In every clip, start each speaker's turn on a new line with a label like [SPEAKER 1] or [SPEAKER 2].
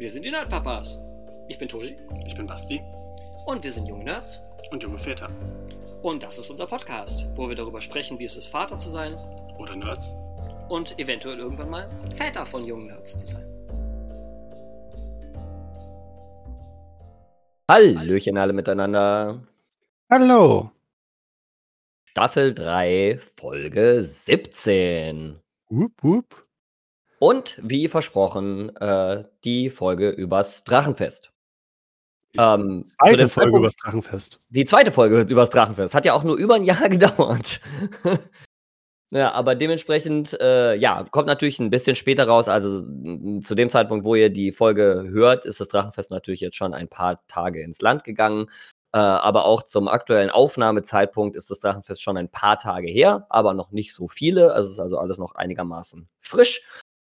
[SPEAKER 1] Wir sind die Nerdpapas. Ich bin Tobi
[SPEAKER 2] Ich bin Basti
[SPEAKER 1] und wir sind junge Nerds.
[SPEAKER 2] und junge Väter.
[SPEAKER 1] Und das ist unser Podcast, wo wir darüber sprechen, wie es ist, Vater zu sein
[SPEAKER 2] Oder Nerds.
[SPEAKER 1] und eventuell irgendwann mal Väter von jungen Nerds zu sein.
[SPEAKER 3] Hallöchen alle miteinander.
[SPEAKER 4] Hallo.
[SPEAKER 3] Staffel 3, Folge 17.
[SPEAKER 4] Wup, wup.
[SPEAKER 3] Und wie versprochen, äh, die Folge übers Drachenfest. Ähm, zu
[SPEAKER 4] Zweite Folge übers Drachenfest.
[SPEAKER 3] Die zweite Folge übers Drachenfest. Hat ja auch nur über ein Jahr gedauert. ja, aber dementsprechend, äh, ja, kommt natürlich ein bisschen später raus. Also zu dem Zeitpunkt, wo ihr die Folge hört, ist das Drachenfest natürlich jetzt schon ein paar Tage ins Land gegangen. Äh, aber auch zum aktuellen Aufnahmezeitpunkt ist das Drachenfest schon ein paar Tage her, aber noch nicht so viele. Also es ist also alles noch einigermaßen frisch.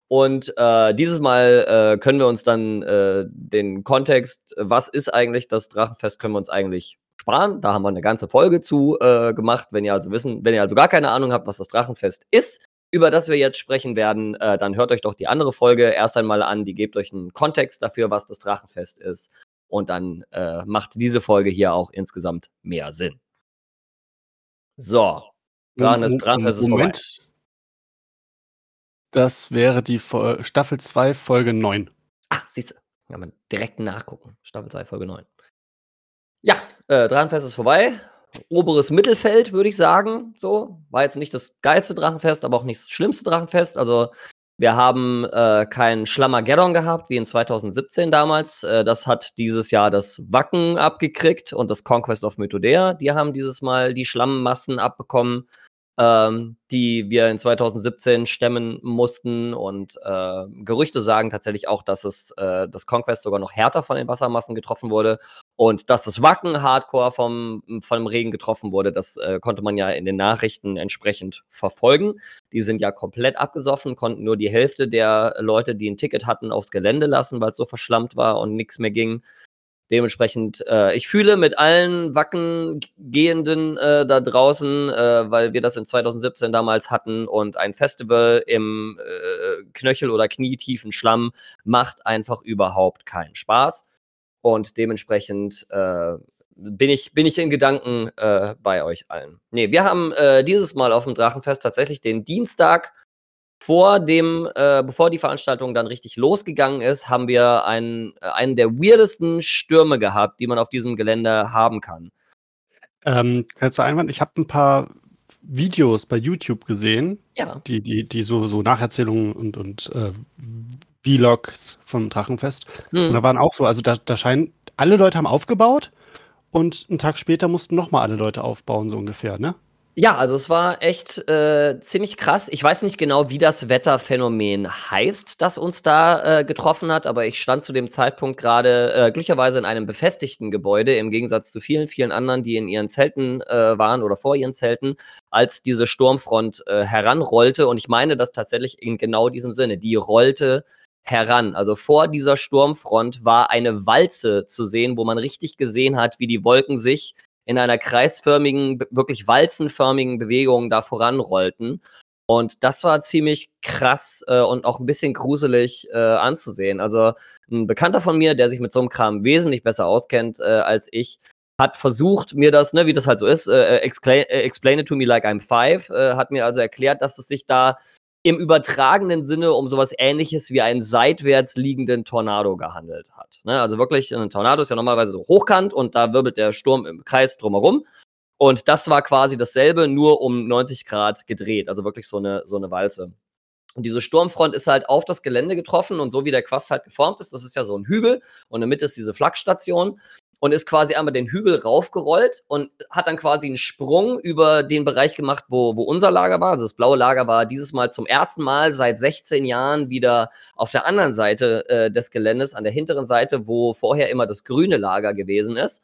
[SPEAKER 3] Und äh, dieses Mal äh, können wir uns dann äh, den Kontext, was ist eigentlich das Drachenfest, können wir uns eigentlich sparen. Da haben wir eine ganze Folge zu äh, gemacht. Wenn ihr also wissen, wenn ihr also gar keine Ahnung habt, was das Drachenfest ist, über das wir jetzt sprechen werden, äh, dann hört euch doch die andere Folge erst einmal an. Die gebt euch einen Kontext dafür, was das Drachenfest ist. Und dann äh, macht diese Folge hier auch insgesamt mehr Sinn. So. Drachenfest ist vorbei.
[SPEAKER 4] Das wäre die Fol- Staffel 2, Folge 9.
[SPEAKER 3] Ah, siehst du, kann man direkt nachgucken. Staffel 2, Folge 9. Ja, äh, Drachenfest ist vorbei. Oberes Mittelfeld, würde ich sagen. So, war jetzt nicht das geilste Drachenfest, aber auch nicht das schlimmste Drachenfest. Also, wir haben äh, kein Schlammergeddon gehabt, wie in 2017 damals. Äh, das hat dieses Jahr das Wacken abgekriegt und das Conquest of Mythodea. Die haben dieses Mal die Schlammmassen abbekommen ähm, die wir in 2017 stemmen mussten. Und äh, Gerüchte sagen tatsächlich auch, dass es äh, das Conquest sogar noch härter von den Wassermassen getroffen wurde und dass das Wacken hardcore vom, vom Regen getroffen wurde. Das äh, konnte man ja in den Nachrichten entsprechend verfolgen. Die sind ja komplett abgesoffen, konnten nur die Hälfte der Leute, die ein Ticket hatten, aufs Gelände lassen, weil es so verschlammt war und nichts mehr ging. Dementsprechend, äh, ich fühle mit allen Wackengehenden äh, da draußen, äh, weil wir das in 2017 damals hatten und ein Festival im äh, Knöchel- oder knietiefen Schlamm macht einfach überhaupt keinen Spaß. Und dementsprechend äh, bin, ich, bin ich in Gedanken äh, bei euch allen. Nee, wir haben dieses Mal auf dem Drachenfest tatsächlich den Dienstag vor dem, äh, bevor die Veranstaltung dann richtig losgegangen ist, haben wir einen, äh, einen der weirdesten Stürme gehabt, die man auf diesem Gelände haben kann.
[SPEAKER 4] Ähm, kannst du Einwand? Ich habe ein paar Videos bei YouTube gesehen,
[SPEAKER 3] Ja.
[SPEAKER 4] die, die, die so, so Nacherzählungen und, und äh, Vlogs vom Drachenfest. Und da
[SPEAKER 3] Hm.
[SPEAKER 4] waren auch so, also da, da scheinen, alle Leute haben aufgebaut und einen Tag später mussten nochmal alle Leute aufbauen, so ungefähr, ne?
[SPEAKER 3] Ja, also es war echt äh, ziemlich krass. Ich weiß nicht genau, wie das Wetterphänomen heißt, das uns da äh, getroffen hat, aber ich stand zu dem Zeitpunkt gerade äh, glücklicherweise in einem befestigten Gebäude, im Gegensatz zu vielen, vielen anderen, die in ihren Zelten äh, waren oder vor ihren Zelten, als diese Sturmfront äh, heranrollte. Und ich meine das tatsächlich in genau diesem Sinne. Die rollte heran. Also vor dieser Sturmfront war eine Walze zu sehen, wo man richtig gesehen hat, wie die Wolken sich in einer kreisförmigen, wirklich walzenförmigen Bewegung da voranrollten. Und das war ziemlich krass äh, und auch ein bisschen gruselig äh, anzusehen. Also ein Bekannter von mir, der sich mit so einem Kram wesentlich besser auskennt äh, als ich, hat versucht, mir das, ne, wie das halt so ist, äh, explain, äh, explain it to me like I'm five, äh, hat mir also erklärt, dass es sich da im übertragenen Sinne um sowas ähnliches wie einen seitwärts liegenden Tornado gehandelt hat. Ne? Also wirklich, ein Tornado ist ja normalerweise so hochkant und da wirbelt der Sturm im Kreis drumherum. Und das war quasi dasselbe, nur um 90 Grad gedreht. Also wirklich so eine, so eine Walze. Und diese Sturmfront ist halt auf das Gelände getroffen und so wie der Quast halt geformt ist, das ist ja so ein Hügel und in der Mitte ist diese Flakstation und ist quasi einmal den Hügel raufgerollt und hat dann quasi einen Sprung über den Bereich gemacht, wo, wo unser Lager war. Also das blaue Lager war dieses Mal zum ersten Mal seit 16 Jahren wieder auf der anderen Seite äh, des Geländes, an der hinteren Seite, wo vorher immer das grüne Lager gewesen ist.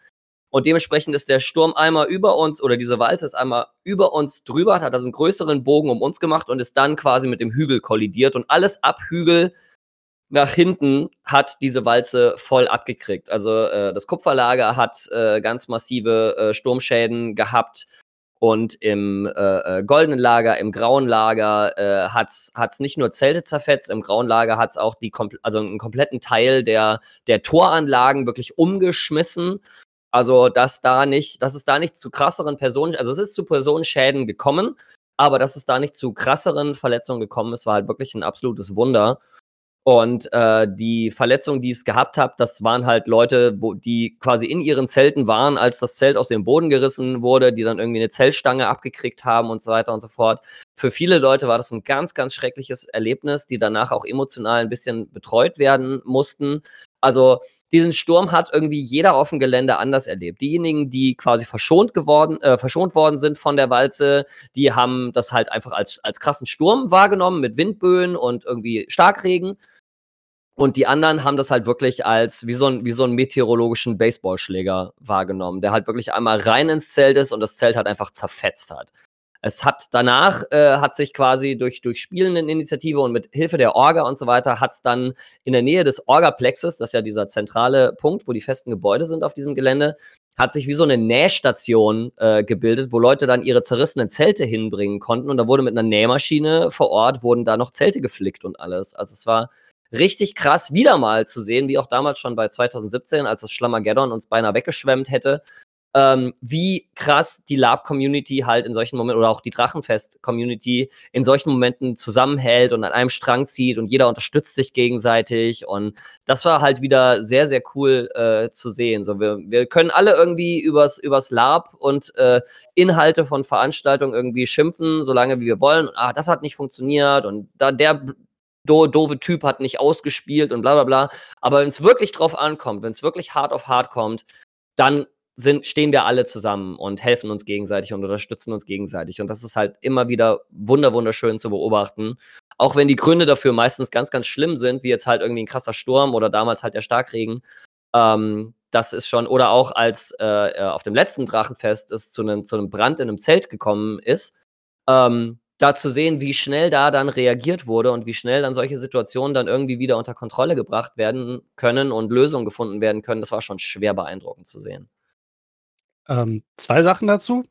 [SPEAKER 3] Und dementsprechend ist der Sturm einmal über uns, oder diese Walze ist einmal über uns drüber, hat also einen größeren Bogen um uns gemacht und ist dann quasi mit dem Hügel kollidiert. Und alles ab Hügel nach hinten hat diese Walze voll abgekriegt. Also äh, das Kupferlager hat äh, ganz massive äh, Sturmschäden gehabt. Und im äh, äh, goldenen Lager, im grauen Lager äh, hat es nicht nur Zelte zerfetzt, im grauen Lager hat es auch die, also einen kompletten Teil der, der Toranlagen wirklich umgeschmissen. Also, dass da nicht, dass es da nicht zu krasseren Personen, also es ist zu Personenschäden gekommen, aber dass es da nicht zu krasseren Verletzungen gekommen ist, war halt wirklich ein absolutes Wunder. Und äh, die Verletzungen, die es gehabt hat, das waren halt Leute, wo, die quasi in ihren Zelten waren, als das Zelt aus dem Boden gerissen wurde, die dann irgendwie eine Zeltstange abgekriegt haben und so weiter und so fort. Für viele Leute war das ein ganz, ganz schreckliches Erlebnis, die danach auch emotional ein bisschen betreut werden mussten. Also diesen Sturm hat irgendwie jeder auf dem Gelände anders erlebt. Diejenigen, die quasi verschont geworden, äh, verschont worden sind von der Walze, die haben das halt einfach als, als krassen Sturm wahrgenommen mit Windböen und irgendwie Starkregen. Und die anderen haben das halt wirklich als wie so, ein, wie so einen meteorologischen Baseballschläger wahrgenommen, der halt wirklich einmal rein ins Zelt ist und das Zelt halt einfach zerfetzt hat. Es hat danach, äh, hat sich quasi durch, durch spielenden Initiative und mit Hilfe der Orga und so weiter, hat es dann in der Nähe des Orgaplexes, das ist ja dieser zentrale Punkt, wo die festen Gebäude sind auf diesem Gelände, hat sich wie so eine Nähstation äh, gebildet, wo Leute dann ihre zerrissenen Zelte hinbringen konnten. Und da wurde mit einer Nähmaschine vor Ort, wurden da noch Zelte geflickt und alles. Also es war richtig krass, wieder mal zu sehen, wie auch damals schon bei 2017, als das Schlammageddon uns beinahe weggeschwemmt hätte, ähm, wie krass die Lab-Community halt in solchen Momenten oder auch die Drachenfest-Community in solchen Momenten zusammenhält und an einem Strang zieht und jeder unterstützt sich gegenseitig. Und das war halt wieder sehr, sehr cool äh, zu sehen. So, wir, wir können alle irgendwie übers, übers Lab und äh, Inhalte von Veranstaltungen irgendwie schimpfen, solange wie wir wollen. Ah, das hat nicht funktioniert und da der do, doofe Typ hat nicht ausgespielt und bla bla bla. Aber wenn es wirklich drauf ankommt, wenn es wirklich hart auf hart kommt, dann sind, stehen wir alle zusammen und helfen uns gegenseitig und unterstützen uns gegenseitig. Und das ist halt immer wieder wunder wunderschön zu beobachten. Auch wenn die Gründe dafür meistens ganz, ganz schlimm sind, wie jetzt halt irgendwie ein krasser Sturm oder damals halt der Starkregen. Ähm, das ist schon, oder auch als äh, äh auf dem letzten Drachenfest es zu einem, zu einem Brand in einem Zelt gekommen ist, ähm, da zu sehen, wie schnell da dann reagiert wurde und wie schnell dann solche Situationen dann irgendwie wieder unter Kontrolle gebracht werden können und Lösungen gefunden werden können, das war schon schwer beeindruckend zu sehen.
[SPEAKER 4] Ähm, zwei Sachen dazu.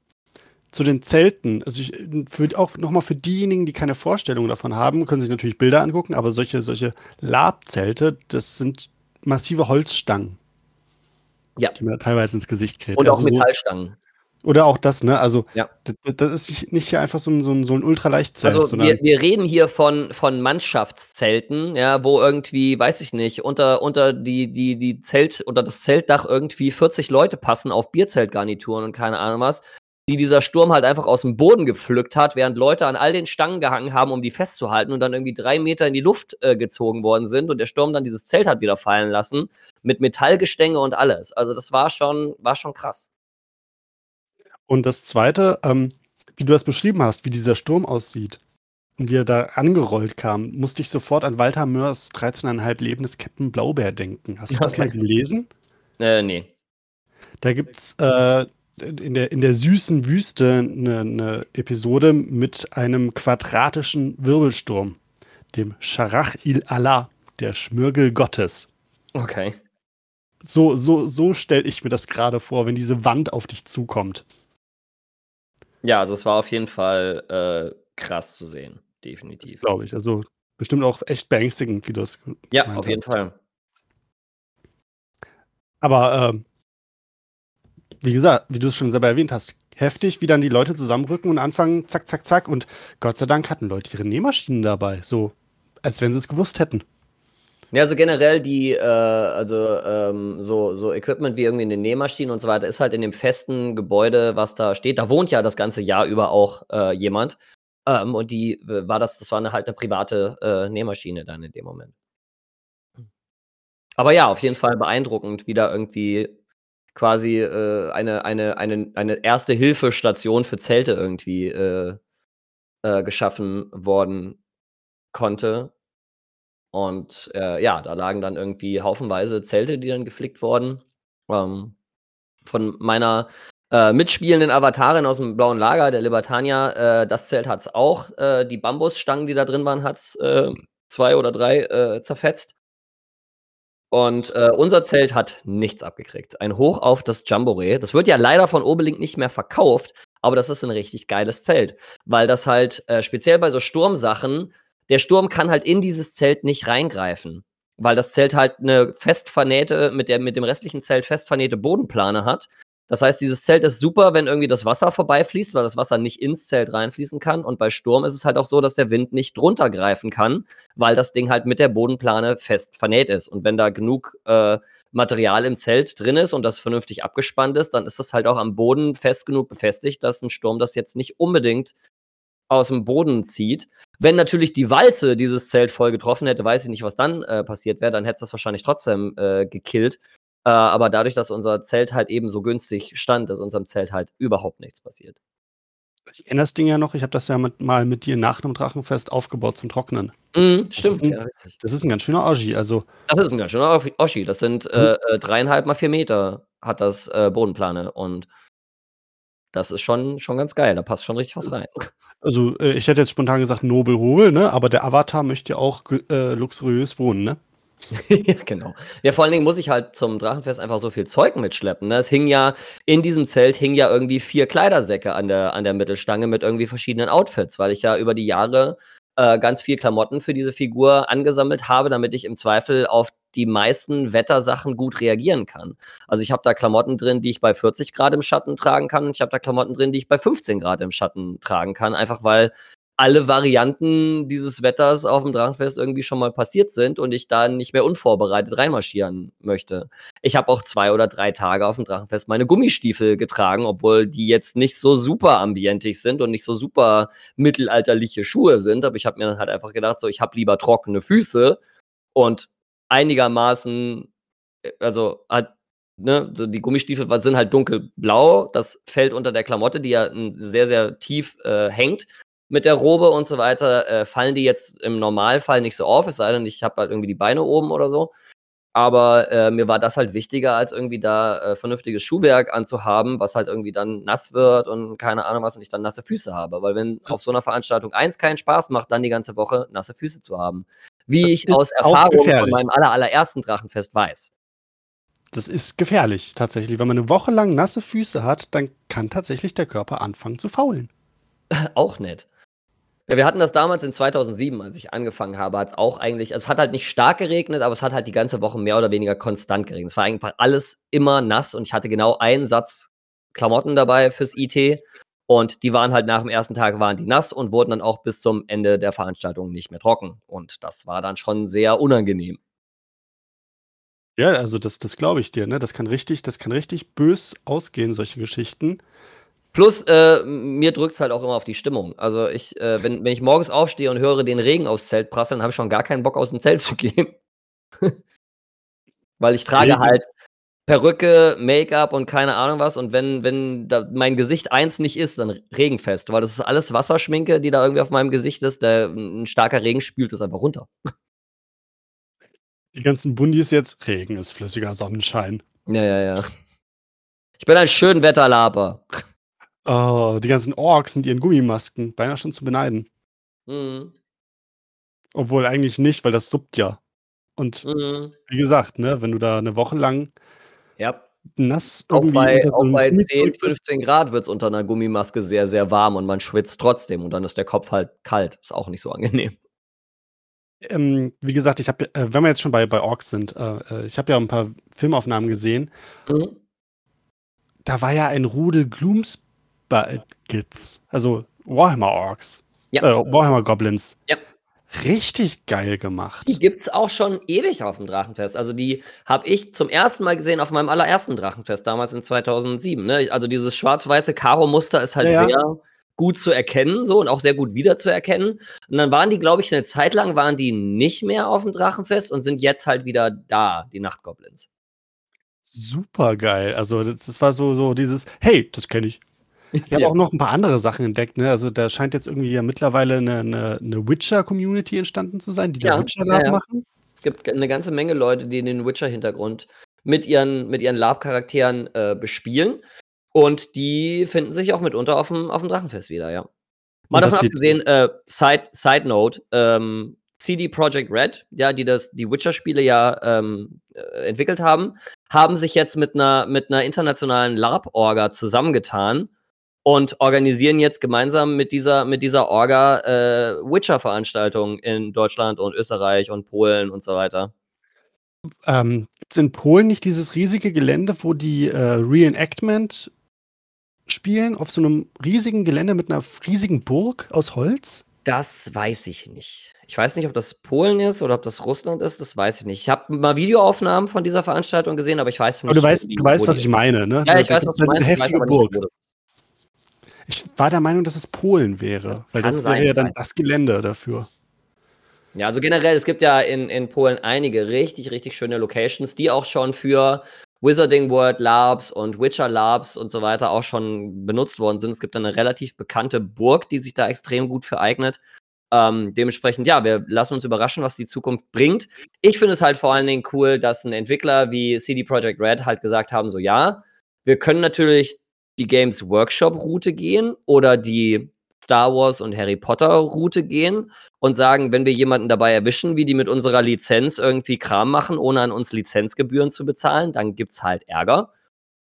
[SPEAKER 4] Zu den Zelten. Also ich, für, auch nochmal für diejenigen, die keine Vorstellung davon haben, können sich natürlich Bilder angucken, aber solche, solche Labzelte, das sind massive Holzstangen.
[SPEAKER 3] Ja.
[SPEAKER 4] Die man teilweise ins Gesicht kriegt.
[SPEAKER 3] Und auch also Metallstangen.
[SPEAKER 4] Oder auch das, ne? Also,
[SPEAKER 3] ja.
[SPEAKER 4] das, ist nicht einfach so ein, so ein, so ein Ultraleichtzelt.
[SPEAKER 3] Also, wir, wir reden hier von, von Mannschaftszelten, ja, wo irgendwie, weiß ich nicht, unter, unter die, die, die Zelt, unter das Zeltdach irgendwie 40 Leute passen auf Bierzeltgarnituren und keine Ahnung was, die dieser Sturm halt einfach aus dem Boden gepflückt hat, während Leute an all den Stangen gehangen haben, um die festzuhalten und dann irgendwie drei Meter in die Luft äh, gezogen worden sind und der Sturm dann dieses Zelt hat wieder fallen lassen, mit Metallgestänge und alles. Also, das war schon, war schon krass.
[SPEAKER 4] Und das Zweite, ähm, wie du das beschrieben hast, wie dieser Sturm aussieht und wie er da angerollt kam, musste ich sofort an Walter Mörs 13,5 Leben des Captain Blaubeer denken. Hast du okay. das mal gelesen?
[SPEAKER 3] Äh, nee.
[SPEAKER 4] Da gibt's äh, in, der, in der süßen Wüste eine, eine Episode mit einem quadratischen Wirbelsturm, dem Scharach il Allah, der Schmürgel Gottes.
[SPEAKER 3] Okay.
[SPEAKER 4] So, so, so stelle ich mir das gerade vor, wenn diese Wand auf dich zukommt.
[SPEAKER 3] Ja, also es war auf jeden Fall äh, krass zu sehen, definitiv.
[SPEAKER 4] Glaube ich. Also bestimmt auch echt beängstigend, wie du es
[SPEAKER 3] Ja, auf jeden Fall.
[SPEAKER 4] Aber ähm, wie gesagt, wie du es schon selber erwähnt hast, heftig, wie dann die Leute zusammenrücken und anfangen, zack, zack, zack. Und Gott sei Dank hatten Leute ihre Nähmaschinen dabei, so als wenn sie es gewusst hätten.
[SPEAKER 3] Ja, also generell die, äh, also ähm, so, so Equipment wie irgendwie in den Nähmaschinen und so weiter, ist halt in dem festen Gebäude, was da steht. Da wohnt ja das ganze Jahr über auch äh, jemand. Ähm, und die war das, das war eine, halt eine private äh, Nähmaschine dann in dem Moment. Aber ja, auf jeden Fall beeindruckend, wie da irgendwie quasi äh, eine, eine, eine, eine erste Hilfestation für Zelte irgendwie äh, äh, geschaffen worden konnte. Und äh, ja, da lagen dann irgendwie haufenweise Zelte, die dann geflickt wurden. Ähm, von meiner äh, mitspielenden Avatarin aus dem blauen Lager, der Libertania, äh, das Zelt hat es auch. Äh, die Bambusstangen, die da drin waren, hat es äh, zwei oder drei äh, zerfetzt. Und unser Zelt hat nichts abgekriegt. Ein Hoch auf das Jamboree. Das wird ja leider von Obelink nicht mehr verkauft, aber das ist ein richtig geiles Zelt, weil das halt speziell bei so Sturmsachen, der Sturm kann halt in dieses Zelt nicht reingreifen, weil das Zelt halt eine fest vernähte, mit, der, mit dem restlichen Zelt fest vernähte Bodenplane hat. Das heißt, dieses Zelt ist super, wenn irgendwie das Wasser vorbeifließt, weil das Wasser nicht ins Zelt reinfließen kann. Und bei Sturm ist es halt auch so, dass der Wind nicht drunter greifen kann, weil das Ding halt mit der Bodenplane fest vernäht ist. Und wenn da genug äh, Material im Zelt drin ist und das vernünftig abgespannt ist, dann ist das halt auch am Boden fest genug befestigt, dass ein Sturm das jetzt nicht unbedingt aus dem Boden zieht. Wenn natürlich die Walze dieses Zelt voll getroffen hätte, weiß ich nicht, was dann äh, passiert wäre. Dann hätte es das wahrscheinlich trotzdem äh, gekillt. Äh, aber dadurch, dass unser Zelt halt eben so günstig stand, ist unserem Zelt halt überhaupt nichts passiert.
[SPEAKER 4] Ich kenne das Ding ja noch, ich habe das ja mit, mal mit dir nach einem Drachenfest aufgebaut zum Trocknen.
[SPEAKER 3] Mhm,
[SPEAKER 4] Das
[SPEAKER 3] stimmt,
[SPEAKER 4] ist ein-
[SPEAKER 3] ja.
[SPEAKER 4] Das ist ein ganz schöner Oschi. Also,
[SPEAKER 3] Das ist ein ganz schöner Oschi-. Das sind äh, äh, dreieinhalb mal vier Meter hat das äh, Bodenplane. Und das ist schon, schon ganz geil. Da passt schon richtig was rein.
[SPEAKER 4] Also äh, ich hätte jetzt spontan gesagt Nobel Hobel, ne? Aber der Avatar möchte ja auch äh, luxuriös wohnen, ne?
[SPEAKER 3] ja, genau. Ja, vor allen Dingen muss ich halt zum Drachenfest einfach so viel Zeug mitschleppen. Ne? Es hing ja, in diesem Zelt hing ja irgendwie vier Kleidersäcke an der, an der Mittelstange mit irgendwie verschiedenen Outfits, weil ich ja über die Jahre äh, ganz viel Klamotten für diese Figur angesammelt habe, damit ich im Zweifel auf die meisten Wettersachen gut reagieren kann. Also ich habe da Klamotten drin, die ich bei 40 Grad im Schatten tragen kann und ich habe da Klamotten drin, die ich bei 15 Grad im Schatten tragen kann, einfach weil alle Varianten dieses Wetters auf dem Drachenfest irgendwie schon mal passiert sind und ich da nicht mehr unvorbereitet reinmarschieren möchte. Ich habe auch zwei oder drei Tage auf dem Drachenfest meine Gummistiefel getragen, obwohl die jetzt nicht so super ambientig sind und nicht so super mittelalterliche Schuhe sind. Aber ich habe mir dann halt einfach gedacht, so ich habe lieber trockene Füße und einigermaßen, äh, also hat Ne, so die Gummistiefel sind halt dunkelblau. Das fällt unter der Klamotte, die ja sehr, sehr tief äh, hängt mit der Robe und so weiter, äh, fallen die jetzt im Normalfall nicht so auf, es sei denn, ich habe halt irgendwie die Beine oben oder so. Aber äh, mir war das halt wichtiger, als irgendwie da äh, vernünftiges Schuhwerk anzuhaben, was halt irgendwie dann nass wird und keine Ahnung was und ich dann nasse Füße habe. Weil wenn auf so einer Veranstaltung eins keinen Spaß macht, dann die ganze Woche nasse Füße zu haben. Wie
[SPEAKER 4] Das
[SPEAKER 3] ich aus Erfahrung von meinem aller, allerersten Drachenfest weiß.
[SPEAKER 4] Das ist gefährlich tatsächlich. Wenn man eine Woche lang nasse Füße hat, dann kann tatsächlich der Körper anfangen zu faulen.
[SPEAKER 3] Auch nett. Ja, wir hatten das damals in 2007, als ich angefangen habe, hat es auch eigentlich, also es hat halt nicht stark geregnet, aber es hat halt die ganze Woche mehr oder weniger konstant geregnet. Es war einfach alles immer nass und ich hatte genau einen Satz Klamotten dabei fürs IT und die waren halt nach dem ersten Tag waren die nass und wurden dann auch bis zum Ende der Veranstaltung nicht mehr trocken und das war dann schon sehr unangenehm.
[SPEAKER 4] Ja, also das, das glaube ich dir, ne? Das kann richtig, das kann richtig bös ausgehen, solche Geschichten.
[SPEAKER 3] Plus, äh, mir drückt es halt auch immer auf die Stimmung. Also ich, äh, wenn, wenn ich morgens aufstehe und höre den Regen aufs Zelt prasseln, habe ich schon gar keinen Bock, aus dem Zelt zu gehen. Weil ich trage
[SPEAKER 4] Regen.
[SPEAKER 3] halt Perücke, Make-up und keine Ahnung was. Und wenn, wenn mein Gesicht eins nicht ist, dann regenfest. Weil das ist alles Wasserschminke, die da irgendwie auf meinem Gesicht ist. Der, ein starker Regen spült es einfach runter.
[SPEAKER 4] Die ganzen Bundis jetzt, Regen ist flüssiger Sonnenschein.
[SPEAKER 3] Ja, ja, ja. Ich bin ein Schönwetterlaber.
[SPEAKER 4] Oh, die ganzen Orks mit ihren Gummimasken, beinahe schon zu beneiden.
[SPEAKER 3] Mhm.
[SPEAKER 4] Obwohl eigentlich nicht, weil das suppt ja. Und
[SPEAKER 3] Mhm.
[SPEAKER 4] wie gesagt, ne, wenn du da eine Woche lang
[SPEAKER 3] Ja.
[SPEAKER 4] nass
[SPEAKER 3] Auch
[SPEAKER 4] irgendwie
[SPEAKER 3] bei,
[SPEAKER 4] unter so
[SPEAKER 3] auch bei
[SPEAKER 4] Gummizeug
[SPEAKER 3] 10,
[SPEAKER 4] bist,
[SPEAKER 3] 15 Grad wird es unter einer Gummimaske sehr, sehr warm und man schwitzt trotzdem und dann ist der Kopf halt kalt. Ist auch nicht so angenehm.
[SPEAKER 4] ähm, wie gesagt, ich habe, äh, wenn wir jetzt schon bei, bei Orks sind, äh, äh, ich habe ja ein paar Filmaufnahmen gesehen.
[SPEAKER 3] Mhm.
[SPEAKER 4] Da war ja ein Rudel Gloomspite-Kids, also Warhammer Orks,
[SPEAKER 3] Ja.
[SPEAKER 4] äh, Warhammer Goblins.
[SPEAKER 3] Ja.
[SPEAKER 4] Richtig geil gemacht.
[SPEAKER 3] Die gibt's auch schon ewig auf dem Drachenfest. Also die habe ich zum ersten Mal gesehen auf meinem allerersten Drachenfest, damals in 2007. Ne? Also dieses schwarz-weiße Karo-Muster ist halt
[SPEAKER 4] Ja, ja.
[SPEAKER 3] sehr gut zu erkennen so und auch sehr gut wiederzuerkennen. Und dann waren die, glaube ich, eine Zeit lang waren die nicht mehr auf dem Drachenfest und sind jetzt halt wieder da, die Nachtgoblins.
[SPEAKER 4] Super geil. Also das, das war so, so dieses, hey, das kenne ich. Ich habe
[SPEAKER 3] Ja.
[SPEAKER 4] auch noch ein paar andere Sachen entdeckt. Ne? Also da scheint jetzt irgendwie ja mittlerweile eine, eine, eine Witcher-Community entstanden zu sein, die
[SPEAKER 3] Ja,
[SPEAKER 4] der Witcher-Lab
[SPEAKER 3] ja, ja.
[SPEAKER 4] machen.
[SPEAKER 3] Es gibt eine ganze Menge Leute, die den Witcher-Hintergrund mit ihren, mit ihren Lab-Charakteren äh, bespielen. Und die finden sich auch mitunter auf dem, auf dem Drachenfest wieder, ja. Mal davon abgesehen, äh, Side, Side Note, ähm, CD Projekt Red, ja, die das, die Witcher-Spiele ja ähm, äh, entwickelt haben, haben sich jetzt mit einer, mit einer internationalen Lab-Orga zusammengetan und organisieren jetzt gemeinsam mit dieser, mit dieser Orga äh, Witcher-Veranstaltungen in Deutschland und Österreich und Polen und so weiter.
[SPEAKER 4] Ähm, Gibt es in Polen nicht dieses riesige Gelände, wo die äh, Reenactment spielen, auf so einem riesigen Gelände mit einer riesigen Burg aus Holz?
[SPEAKER 3] Das weiß ich nicht. Ich weiß nicht, ob das Polen ist oder ob das Russland ist, das weiß ich nicht. Ich habe mal Videoaufnahmen von dieser Veranstaltung gesehen, aber ich weiß nicht.
[SPEAKER 4] Aber du weißt, du weißt was ich meine, ne?
[SPEAKER 3] Ja, ich weiß, was du meinst.
[SPEAKER 4] Heftige
[SPEAKER 3] aber nicht,
[SPEAKER 4] Burg.
[SPEAKER 3] wo das ist.
[SPEAKER 4] Ich war der Meinung, dass es Polen wäre,
[SPEAKER 3] Das
[SPEAKER 4] weil das wäre
[SPEAKER 3] sein,
[SPEAKER 4] ja dann
[SPEAKER 3] weiß
[SPEAKER 4] das Gelände dafür.
[SPEAKER 3] Ja, also generell, es gibt ja in, in Polen einige richtig, richtig schöne Locations, die auch schon für Wizarding World Labs und Witcher Labs und so weiter auch schon benutzt worden sind. Es gibt eine relativ bekannte Burg, die sich da extrem gut für eignet. Ähm, dementsprechend, ja, wir lassen uns überraschen, was die Zukunft bringt. Ich finde es halt vor allen Dingen cool, dass ein Entwickler wie CD Projekt Red halt gesagt haben, so ja, wir können natürlich die Games Workshop Route gehen oder die Star Wars und Harry Potter Route gehen und sagen, wenn wir jemanden dabei erwischen, wie die mit unserer Lizenz irgendwie Kram machen, ohne an uns Lizenzgebühren zu bezahlen, dann gibt's halt Ärger.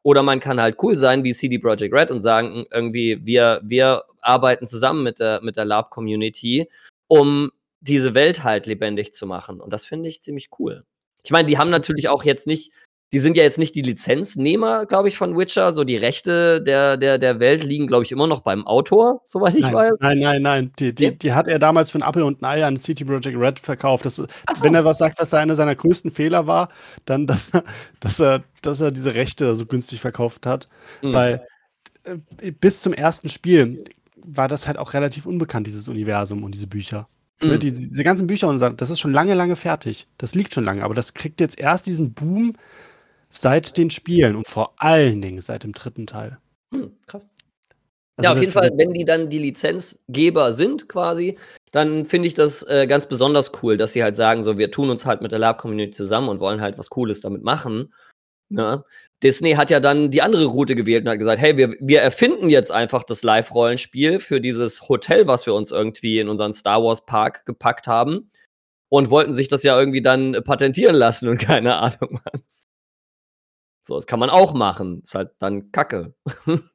[SPEAKER 3] Oder man kann halt cool sein wie CD Projekt Red und sagen, irgendwie, wir, wir arbeiten zusammen mit der, mit der Lab-Community, um diese Welt halt lebendig zu machen. Und das finde ich ziemlich cool. Ich meine, die haben natürlich auch jetzt nicht, die sind ja jetzt nicht die Lizenznehmer, glaube ich, von Witcher. So die Rechte der, der, der Welt liegen, glaube ich, immer noch beim Autor, soweit ich
[SPEAKER 4] nein,
[SPEAKER 3] weiß.
[SPEAKER 4] nein, nein, nein. Die, die, die hat er damals für einen Apfel und ein Ei an City Project Red verkauft. Das,
[SPEAKER 3] so.
[SPEAKER 4] Wenn er was sagt, was einer seiner größten Fehler war, dann, dass, er- dass, er, dass er diese Rechte so günstig verkauft hat.
[SPEAKER 3] Mhm.
[SPEAKER 4] Weil äh, bis zum ersten Spiel war das halt auch relativ unbekannt, dieses Universum und diese Bücher. Ne,
[SPEAKER 3] Mhm.
[SPEAKER 4] die, diese ganzen Bücher und so, das ist schon lange, lange fertig. Das liegt schon lange, aber das kriegt jetzt erst diesen Boom seit den Spielen und vor allen Dingen seit dem dritten Teil.
[SPEAKER 3] Hm, krass.
[SPEAKER 4] Also
[SPEAKER 3] ja, auf jeden Fall, wenn die dann die Lizenzgeber sind quasi, dann finde ich das äh, ganz besonders cool, dass sie halt sagen, so, wir tun uns halt mit der Lab-Community zusammen und wollen halt was Cooles damit machen. Ne? Disney hat ja dann die andere Route gewählt und hat gesagt, hey, wir, wir erfinden jetzt einfach das Live-Rollenspiel für dieses Hotel, was wir uns irgendwie in unseren Star Wars Park gepackt haben und wollten sich das ja irgendwie dann patentieren lassen und keine Ahnung was. So, das kann man auch machen. Ist halt dann Kacke.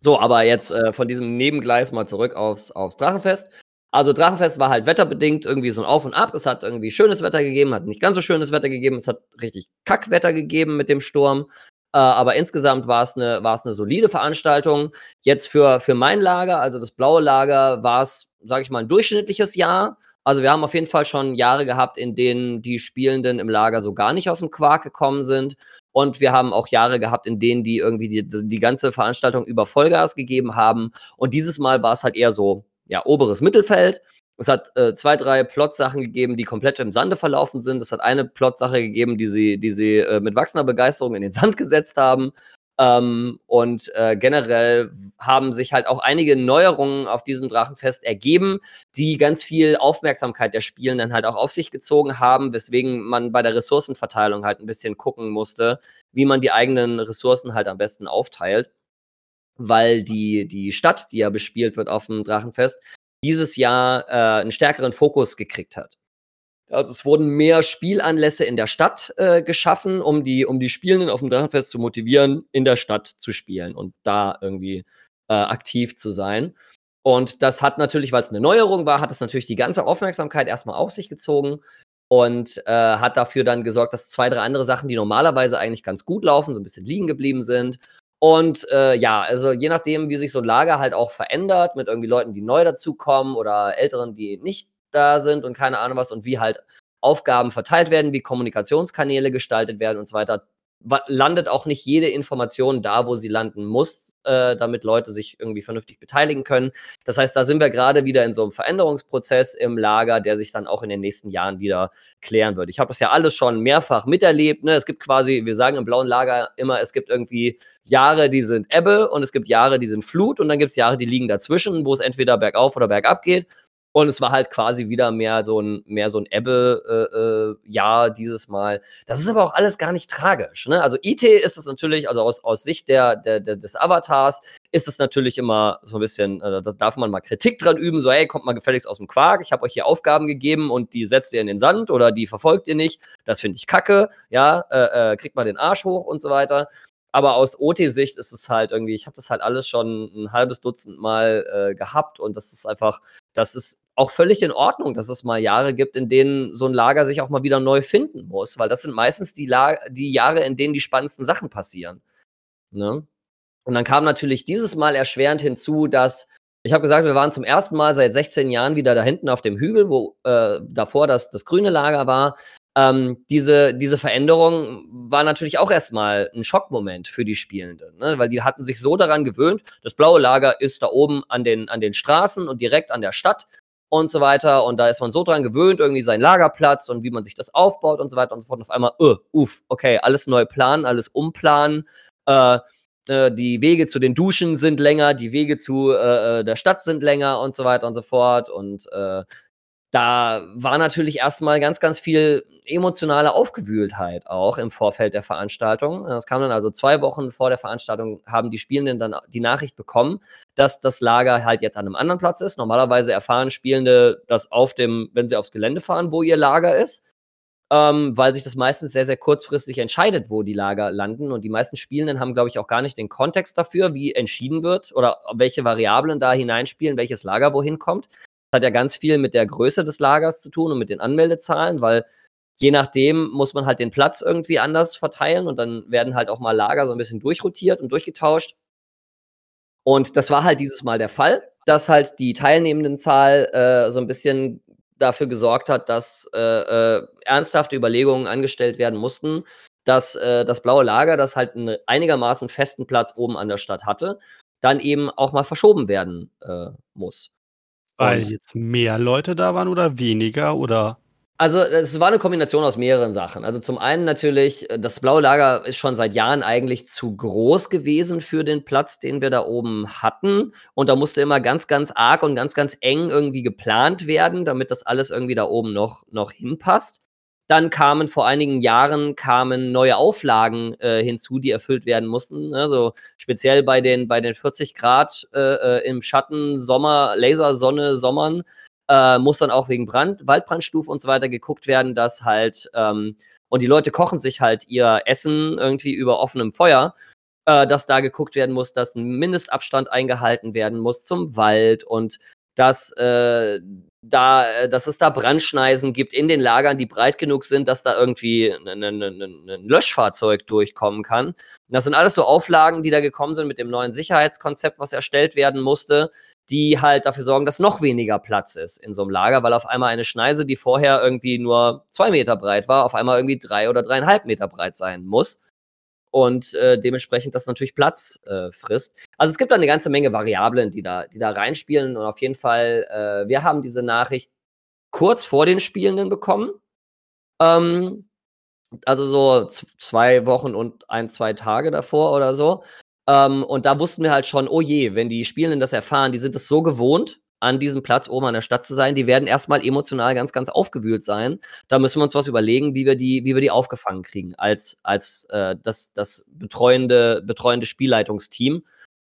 [SPEAKER 3] So, aber jetzt äh, von diesem Nebengleis mal zurück aufs, aufs Drachenfest. Also Drachenfest war halt wetterbedingt irgendwie so ein Auf und Ab. Es hat irgendwie schönes Wetter gegeben, hat nicht ganz so schönes Wetter gegeben. Es hat richtig Kackwetter gegeben mit dem Sturm. Äh, aber insgesamt war es eine eine solide Veranstaltung. Jetzt für, für mein Lager, also das blaue Lager, war es, sage ich mal, ein durchschnittliches Jahr. Also wir haben auf jeden Fall schon Jahre gehabt, in denen die Spielenden im Lager so gar nicht aus dem Quark gekommen sind. Und wir haben auch Jahre gehabt, in denen die irgendwie die, die ganze Veranstaltung über Vollgas gegeben haben. Und dieses Mal war es halt eher so, ja, oberes Mittelfeld. Es hat äh, zwei, drei Plot-Sachen gegeben, die komplett im Sande verlaufen sind. Es hat eine Plot-Sache gegeben, die sie, die sie äh, mit wachsender Begeisterung in den Sand gesetzt haben. Ähm, und äh, generell haben sich halt auch einige Neuerungen auf diesem Drachenfest ergeben, die ganz viel Aufmerksamkeit der Spielenden halt auch auf sich gezogen haben, weswegen man bei der Ressourcenverteilung halt ein bisschen gucken musste, wie man die eigenen Ressourcen halt am besten aufteilt. Weil die, die Stadt, die ja bespielt wird auf dem Drachenfest, dieses Jahr äh, einen stärkeren Fokus gekriegt hat. Also es wurden mehr Spielanlässe in der Stadt äh, geschaffen, um die, um die Spielenden auf dem Drachenfest zu motivieren, in der Stadt zu spielen und da irgendwie äh, aktiv zu sein. Und das hat natürlich, weil es eine Neuerung war, hat es natürlich die ganze Aufmerksamkeit erstmal auf sich gezogen und äh, hat dafür dann gesorgt, dass zwei, drei andere Sachen, die normalerweise eigentlich ganz gut laufen, so ein bisschen liegen geblieben sind. Und äh, ja, also je nachdem, wie sich so ein Lager halt auch verändert, mit irgendwie Leuten, die neu dazukommen oder Älteren, die nicht da sind und keine Ahnung was und wie halt Aufgaben verteilt werden, wie Kommunikationskanäle gestaltet werden und so weiter, landet auch nicht jede Information da, wo sie landen muss, äh, damit Leute sich irgendwie vernünftig beteiligen können. Das heißt, da sind wir gerade wieder in so einem Veränderungsprozess im Lager, der sich dann auch in den nächsten Jahren wieder klären wird. Ich habe das ja alles schon mehrfach miterlebt. Ne? Es gibt quasi, wir sagen im blauen Lager immer, es gibt irgendwie Jahre, die sind Ebbe und es gibt Jahre, die sind Flut und dann gibt es Jahre, die liegen dazwischen, wo es entweder bergauf oder bergab geht. Und es war halt quasi wieder mehr so ein, mehr so ein Ebbe-Jahr äh, äh, dieses Mal. Das ist aber auch alles gar nicht tragisch. Ne? Also IT ist es natürlich, also aus, aus Sicht der, der, der, des Avatars, ist es natürlich immer so ein bisschen, äh, da darf man mal Kritik dran üben, so, hey, kommt mal gefälligst aus dem Quark, ich habe euch hier Aufgaben gegeben und die setzt ihr in den Sand oder die verfolgt ihr nicht. Das finde ich kacke, ja, äh, äh, kriegt mal den Arsch hoch und so weiter. aber aus OT-Sicht ist es halt irgendwie, ich habe das halt alles schon ein halbes Dutzend Mal äh, gehabt und das ist einfach, das ist auch völlig in Ordnung, dass es mal Jahre gibt, in denen so ein Lager sich auch mal wieder neu finden muss, weil das sind meistens die, La die Jahre, in denen die spannendsten Sachen passieren. Ne? Und dann kam natürlich dieses Mal erschwerend hinzu, dass ich habe gesagt, wir waren zum ersten Mal seit 16 Jahren wieder da hinten auf dem Hügel, wo äh, davor das, das grüne Lager war. Ähm, diese, diese Veränderung war natürlich auch erstmal ein Schockmoment für die Spielenden, ne? weil die hatten sich so daran gewöhnt, das blaue Lager ist da oben an den, an den Straßen und direkt an der Stadt und so weiter. Und da ist man so dran gewöhnt, irgendwie seinen Lagerplatz und wie man sich das aufbaut und so weiter und so fort. Und auf einmal, uh, uff, okay, alles neu planen, alles umplanen. Äh, äh, die Wege zu den Duschen sind länger, die Wege zu äh, äh der Stadt sind länger und so weiter und so fort. Und äh, da war natürlich erstmal ganz, ganz viel emotionale Aufgewühltheit auch im Vorfeld der Veranstaltung. Das kam dann also zwei Wochen vor der Veranstaltung, haben die Spielenden dann die Nachricht bekommen, dass das Lager halt jetzt an einem anderen Platz ist. Normalerweise erfahren Spielende das auf dem, wenn sie aufs Gelände fahren, wo ihr Lager ist. Ähm, weil sich das meistens sehr, sehr kurzfristig entscheidet, wo die Lager landen. Und die meisten Spielenden haben, glaube ich, auch gar nicht den Kontext dafür, wie entschieden wird oder welche Variablen da hineinspielen, welches Lager wohin kommt hat ja ganz viel mit der Größe des Lagers zu tun und mit den Anmeldezahlen, weil je nachdem muss man halt den Platz irgendwie anders verteilen und dann werden halt auch mal Lager so ein bisschen durchrotiert und durchgetauscht. Und das war halt dieses Mal der Fall, dass halt die Teilnehmendenzahl äh, so ein bisschen dafür gesorgt hat, dass äh, äh, ernsthafte Überlegungen angestellt werden mussten, dass äh, das blaue Lager, das halt einen einigermaßen festen Platz oben an der Stadt hatte, dann eben auch mal verschoben werden äh, muss.
[SPEAKER 4] Weil Und jetzt mehr Leute da waren oder weniger oder?
[SPEAKER 3] Also, es war eine Kombination aus mehreren Sachen. Also, zum einen natürlich, äh, das Blaue Lager ist schon seit Jahren eigentlich zu groß gewesen für den Platz, den wir da oben hatten. Und da musste immer ganz, ganz arg und ganz, ganz eng irgendwie geplant werden, damit das alles irgendwie da oben noch, noch hinpasst. Dann kamen vor einigen Jahren kamen neue Auflagen äh, hinzu, die erfüllt werden mussten. Also speziell bei den, bei den 40 Grad äh, äh, im Schatten, Sommer, Lasersonne, Sommern, äh, muss dann auch wegen Brand, Waldbrandstufe und so weiter geguckt werden, dass halt, ähm, und die Leute kochen sich halt ihr Essen irgendwie über offenem Feuer, äh, dass da geguckt werden muss, dass ein Mindestabstand eingehalten werden muss zum Wald und dass äh, da, äh, dass es da Brandschneisen gibt in den Lagern, die breit genug sind, dass da irgendwie ein, ein, ein Löschfahrzeug durchkommen kann. Und das sind alles so Auflagen, die da gekommen sind mit dem neuen Sicherheitskonzept, was erstellt werden musste, die halt dafür sorgen, dass noch weniger Platz ist in so einem Lager, weil auf einmal eine Schneise, die vorher irgendwie nur zwei Meter breit war, auf einmal irgendwie drei oder dreieinhalb Meter breit sein muss und äh, dementsprechend das natürlich Platz äh, frisst. Also es gibt da eine ganze Menge Variablen, die da, die da reinspielen und auf jeden Fall, äh, wir haben diese Nachricht kurz vor den Spielenden bekommen. Ähm, also so zwei Wochen und ein, zwei Tage davor oder so. Ähm, und da wussten wir halt schon, oh je, wenn die Spielenden das erfahren, die sind es so gewohnt, an diesem Platz oben an der Stadt zu sein, die werden erstmal emotional ganz, ganz aufgewühlt sein. Da müssen wir uns was überlegen, wie wir die, wie wir die aufgefangen kriegen als, als äh, das, das betreuende, betreuende Spielleitungsteam,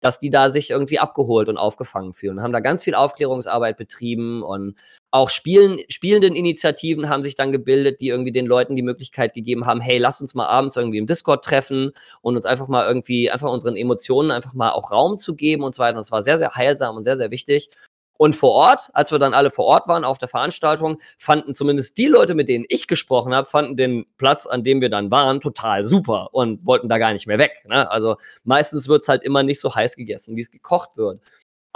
[SPEAKER 3] dass die da sich irgendwie abgeholt und aufgefangen fühlen. Haben da ganz viel Aufklärungsarbeit betrieben und auch Spielen, spielenden Initiativen haben sich dann gebildet, die irgendwie den Leuten die Möglichkeit gegeben haben, hey, lass uns mal abends irgendwie im Discord treffen und uns einfach mal irgendwie, einfach unseren Emotionen einfach mal auch Raum zu geben und so weiter. Und es war sehr, sehr heilsam und sehr, sehr wichtig. Und vor Ort, als wir dann alle vor Ort waren auf der Veranstaltung, fanden zumindest die Leute, mit denen ich gesprochen habe, fanden den Platz, an dem wir dann waren, total super und wollten da gar nicht mehr weg. Ne? Also meistens wird es halt immer nicht so heiß gegessen, wie es gekocht wird.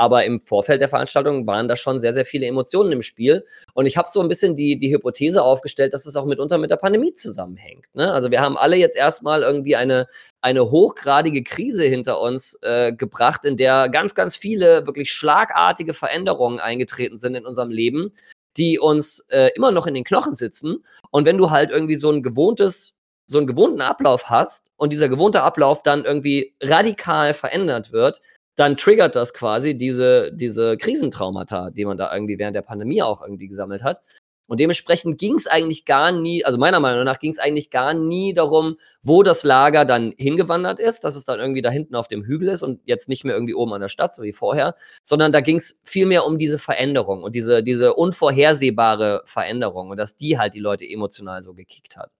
[SPEAKER 3] Aber im Vorfeld der Veranstaltung waren da schon sehr, sehr viele Emotionen im Spiel. Und ich habe so ein bisschen die, die Hypothese aufgestellt, dass es auch mitunter mit der Pandemie zusammenhängt. Ne? Also wir haben alle jetzt erstmal irgendwie eine, eine hochgradige Krise hinter uns äh, gebracht, in der ganz, ganz viele wirklich schlagartige Veränderungen eingetreten sind in unserem Leben, die uns äh, immer noch in den Knochen sitzen. Und wenn du halt irgendwie so ein gewohntes so einen gewohnten Ablauf hast und dieser gewohnte Ablauf dann irgendwie radikal verändert wird, dann triggert das quasi diese, diese Krisentraumata, die man da irgendwie während der Pandemie auch irgendwie gesammelt hat. Und dementsprechend ging es eigentlich gar nie, also meiner Meinung nach ging es eigentlich gar nie darum, wo das Lager dann hingewandert ist, dass es dann irgendwie da hinten auf dem Hügel ist und jetzt nicht mehr irgendwie oben an der Stadt, so wie vorher, sondern da ging es vielmehr um diese Veränderung und diese, diese unvorhersehbare Veränderung und dass die halt die Leute emotional so gekickt hat.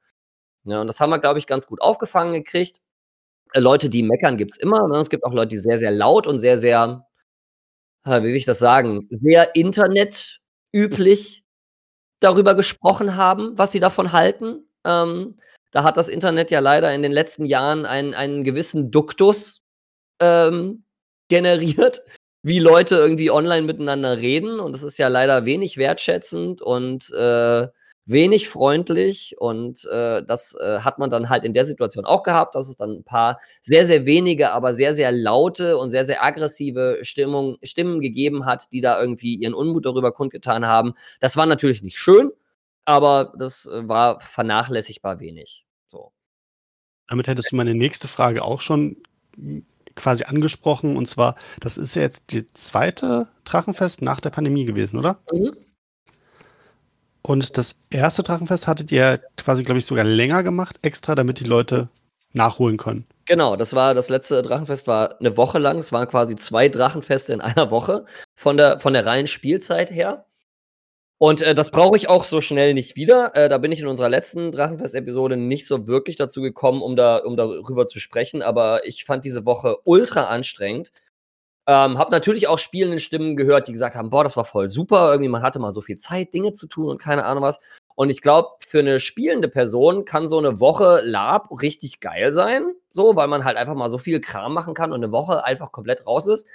[SPEAKER 3] Ja, und das haben wir, glaube ich, ganz gut aufgefangen gekriegt Leute, die meckern, gibt's immer, ne? Es gibt auch Leute, die sehr, sehr laut und sehr, sehr wie will ich das sagen, sehr internetüblich darüber gesprochen haben, was sie davon halten. Ähm, da hat das Internet ja leider in den letzten Jahren einen einen gewissen Duktus, ähm, generiert, wie Leute irgendwie online miteinander reden und das ist ja leider wenig wertschätzend und, äh, wenig freundlich und, äh, das, äh, hat man dann halt in der Situation auch gehabt, dass es dann 'n paar sehr, sehr wenige, aber sehr, sehr laute und sehr, sehr aggressive Stimmung Stimmen gegeben hat, die da irgendwie ihren Unmut darüber kundgetan haben. Das war natürlich nicht schön, aber das, äh, war vernachlässigbar wenig, so.
[SPEAKER 4] Damit hättest du meine nächste Frage auch schon, quasi angesprochen und zwar, das ist ja jetzt die 2. Drachenfest nach der Pandemie gewesen, oder?
[SPEAKER 3] Mhm.
[SPEAKER 4] Und das 1. Drachenfest hattet ihr quasi, glaube ich, sogar länger gemacht, extra, damit die Leute nachholen können.
[SPEAKER 3] Genau, das war das letzte Drachenfest war 'ne Woche lang. Es waren quasi 2 Drachenfeste in einer Woche von der von der reinen Spielzeit her. Und, äh, das brauche ich auch so schnell nicht wieder. Äh, da bin ich in unserer letzten Drachenfest-Episode nicht so wirklich dazu gekommen, um da um darüber zu sprechen, aber ich fand diese Woche ultra anstrengend. Ähm, habe natürlich auch spielende Stimmen gehört, die gesagt haben: „Boah, das war voll super. Irgendwie, man hatte mal so viel Zeit, Dinge zu tun und keine Ahnung was.“ Und ich glaube, für 'ne spielende Person kann so 'ne Woche LARP richtig geil sein, so, weil man halt einfach mal so viel Kram machen kann und 'ne Woche einfach komplett raus ist.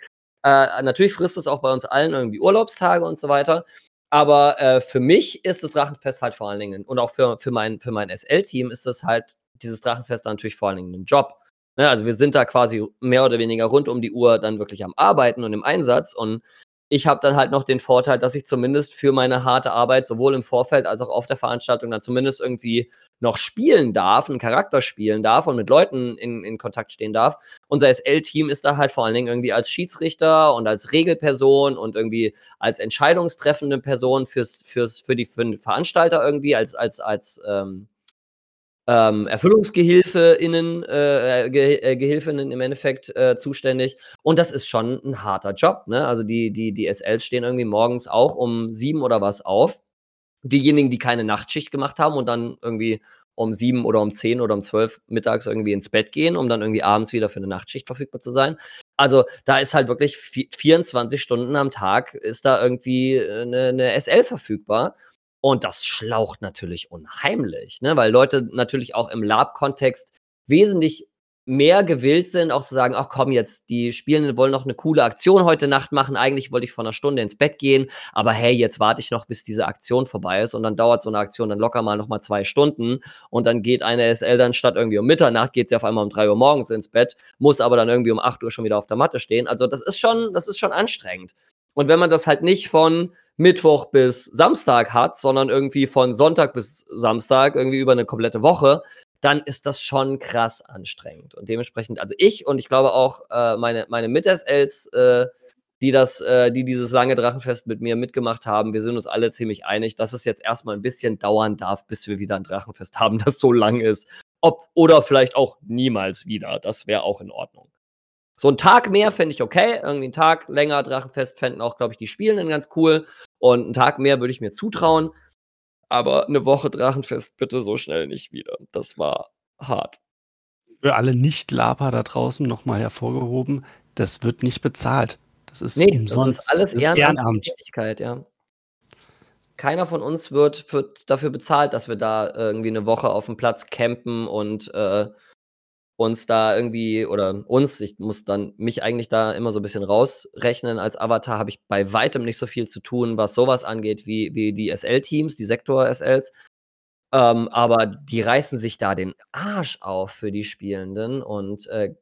[SPEAKER 3] Äh, natürlich frisst es auch bei uns allen irgendwie Urlaubstage und so weiter. Aber, äh, für mich ist das Drachenfest halt vor allen Dingen und auch für für mein für mein SL-Team ist das halt dieses Drachenfest natürlich vor allen Dingen 'n Job. Ne, also wir sind da quasi mehr oder weniger rund um die Uhr dann wirklich am Arbeiten und im Einsatz und ich habe dann halt noch den Vorteil, dass ich zumindest für meine harte Arbeit sowohl im Vorfeld als auch auf der Veranstaltung dann zumindest irgendwie noch spielen darf, 'n Charakter spielen darf und mit Leuten in in Kontakt stehen darf. Unser SL-Team ist da halt vor allen Dingen irgendwie als Schiedsrichter und als Regelperson und irgendwie als entscheidungstreffende Person fürs fürs für die für 'n Veranstalter irgendwie als als als, ähm ähm, ErfüllungsgehilfeInnen äh, Ge äh, Gehilfinnen im Endeffekt, äh, zuständig. Und das ist schon 'n harter Job, ne? Also die die die SLs stehen irgendwie morgens auch um 7 oder was auf. Diejenigen, die keine Nachtschicht gemacht haben und dann irgendwie um 7 oder um 10 oder um 12 mittags irgendwie ins Bett gehen, um dann irgendwie abends wieder für 'ne Nachtschicht verfügbar zu sein. Also, da ist halt wirklich vi 24 Stunden am Tag ist da irgendwie, äh, 'ne 'ne SL verfügbar. Und das schlaucht natürlich unheimlich, ne, weil Leute natürlich auch im LARP-Kontext wesentlich mehr gewillt sind, auch zu sagen: „Ach komm jetzt, die Spielenden wollen noch 'ne coole Aktion heute Nacht machen. Eigentlich wollte ich vor 'ner Stunde ins Bett gehen, aber hey, jetzt warte ich noch, bis diese Aktion vorbei ist.“ Und dann dauert so 'ne Aktion dann locker mal noch mal 2 Stunden und dann geht eine SL dann statt irgendwie um Mitternacht geht sie auf einmal um 3:00 morgens ins Bett, muss aber dann irgendwie um 8:00 schon wieder auf der Matte stehen. Also, das ist schon das ist schon anstrengend. Und wenn man das halt nicht von Mittwoch bis Samstag hat, sondern irgendwie von Sonntag bis Samstag, irgendwie über 'ne komplette Woche, dann ist das schon krass anstrengend. Und dementsprechend also ich und ich glaube auch, äh, meine meine Mit-SLs, äh, die das äh, die dieses lange Drachenfest mit mir mitgemacht haben, wir sind uns alle ziemlich einig, dass es jetzt erst mal 'n bisschen dauern darf, bis wir wieder 'n Drachenfest haben, das so lang ist. Ob oder vielleicht auch niemals wieder. Das wäre auch in Ordnung. So 'n Tag mehr fände ich okay. Irgendwie 'n Tag länger Drachenfest fänden auch, glaube ich, die Spielenden ganz cool. Und 'n Tag mehr würde ich mir zutrauen. Aber 'ne Woche Drachenfest bitte so schnell nicht wieder. Das war hart.
[SPEAKER 4] Für alle Nicht-LARPer da draußen noch mal hervorgehoben, das wird nicht bezahlt. Das ist
[SPEAKER 3] Ne, das
[SPEAKER 4] umsonst.
[SPEAKER 3] ist alles
[SPEAKER 4] Das Ehrenamt.
[SPEAKER 3] Tätigkeit, ja. Keiner von uns wird wird dafür bezahlt, dass wir da irgendwie 'ne Woche aufm Platz campen und, äh, uns da irgendwie oder uns ich muss dann mich eigentlich da immer so 'n bisschen rausrechnen. Als Avatar habe ich bei weitem nicht so viel zu tun, was so was angeht, wie wie die SL-Teams, die Sektor-SLs. Ähm, aber die reißen sich da den Arsch auf für die Spielenden und, äh,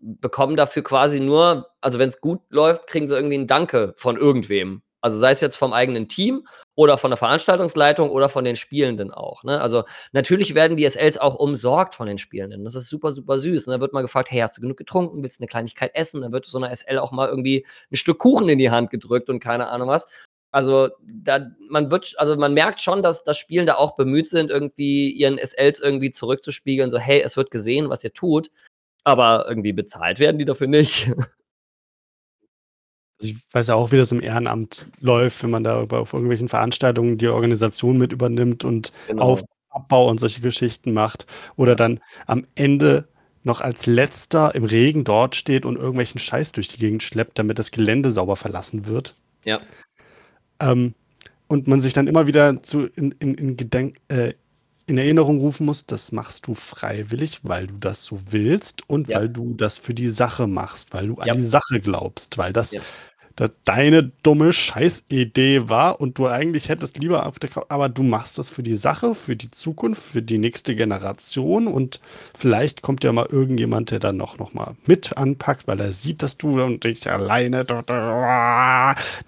[SPEAKER 3] bekommen dafür quasi nur also wenn's gut läuft, kriegen sie irgendwie 'n Danke von irgendwem. Also sei es jetzt vom eigenen Team oder von der Veranstaltungsleitung oder von den Spielenden auch, ne? Also, natürlich werden die SLs auch umsorgt von den Spielenden. Das ist super, super süß. Und da wird mal gefragt: „Hey, hast du genug getrunken? Willst du 'ne Kleinigkeit essen?“ Dann wird so 'ner SL auch mal irgendwie 'n Stück Kuchen in die Hand gedrückt und keine Ahnung was. Also, da man wird also man merkt schon, dass dass Spielende auch bemüht sind, irgendwie ihren SLs irgendwie zurückzuspiegeln, so: „Hey, es wird gesehen, was ihr tut.“ Aber irgendwie bezahlt werden die dafür nicht.
[SPEAKER 4] Also, ich weiß ja auch, wie das im Ehrenamt läuft, wenn man da auf irgendwelchen Veranstaltungen die Organisation mit übernimmt und Auf
[SPEAKER 3] Genau.
[SPEAKER 4] Abbau und solche Geschichten macht oder dann am Ende noch als letzter im Regen dort steht und irgendwelchen Scheiß durch die Gegend schleppt, damit das Gelände sauber verlassen wird.
[SPEAKER 3] Ja.
[SPEAKER 4] Ähm, und man sich dann immer wieder zu, in, in, in, Gedenk, äh, in Erinnerung rufen muss, das machst du freiwillig, weil du das so willst und
[SPEAKER 3] Ja.
[SPEAKER 4] weil du das für die Sache machst, weil du an
[SPEAKER 3] Ja.
[SPEAKER 4] die Sache glaubst, weil das,
[SPEAKER 3] Ja.
[SPEAKER 4] Das deine dumme Scheißidee war und du eigentlich hättest lieber auf der Couch, aber du machst das für die Sache, für die Zukunft, für die nächste Generation und vielleicht kommt ja mal irgendjemand, der dann noch, noch mal mit anpackt, weil er sieht, dass du und dich alleine.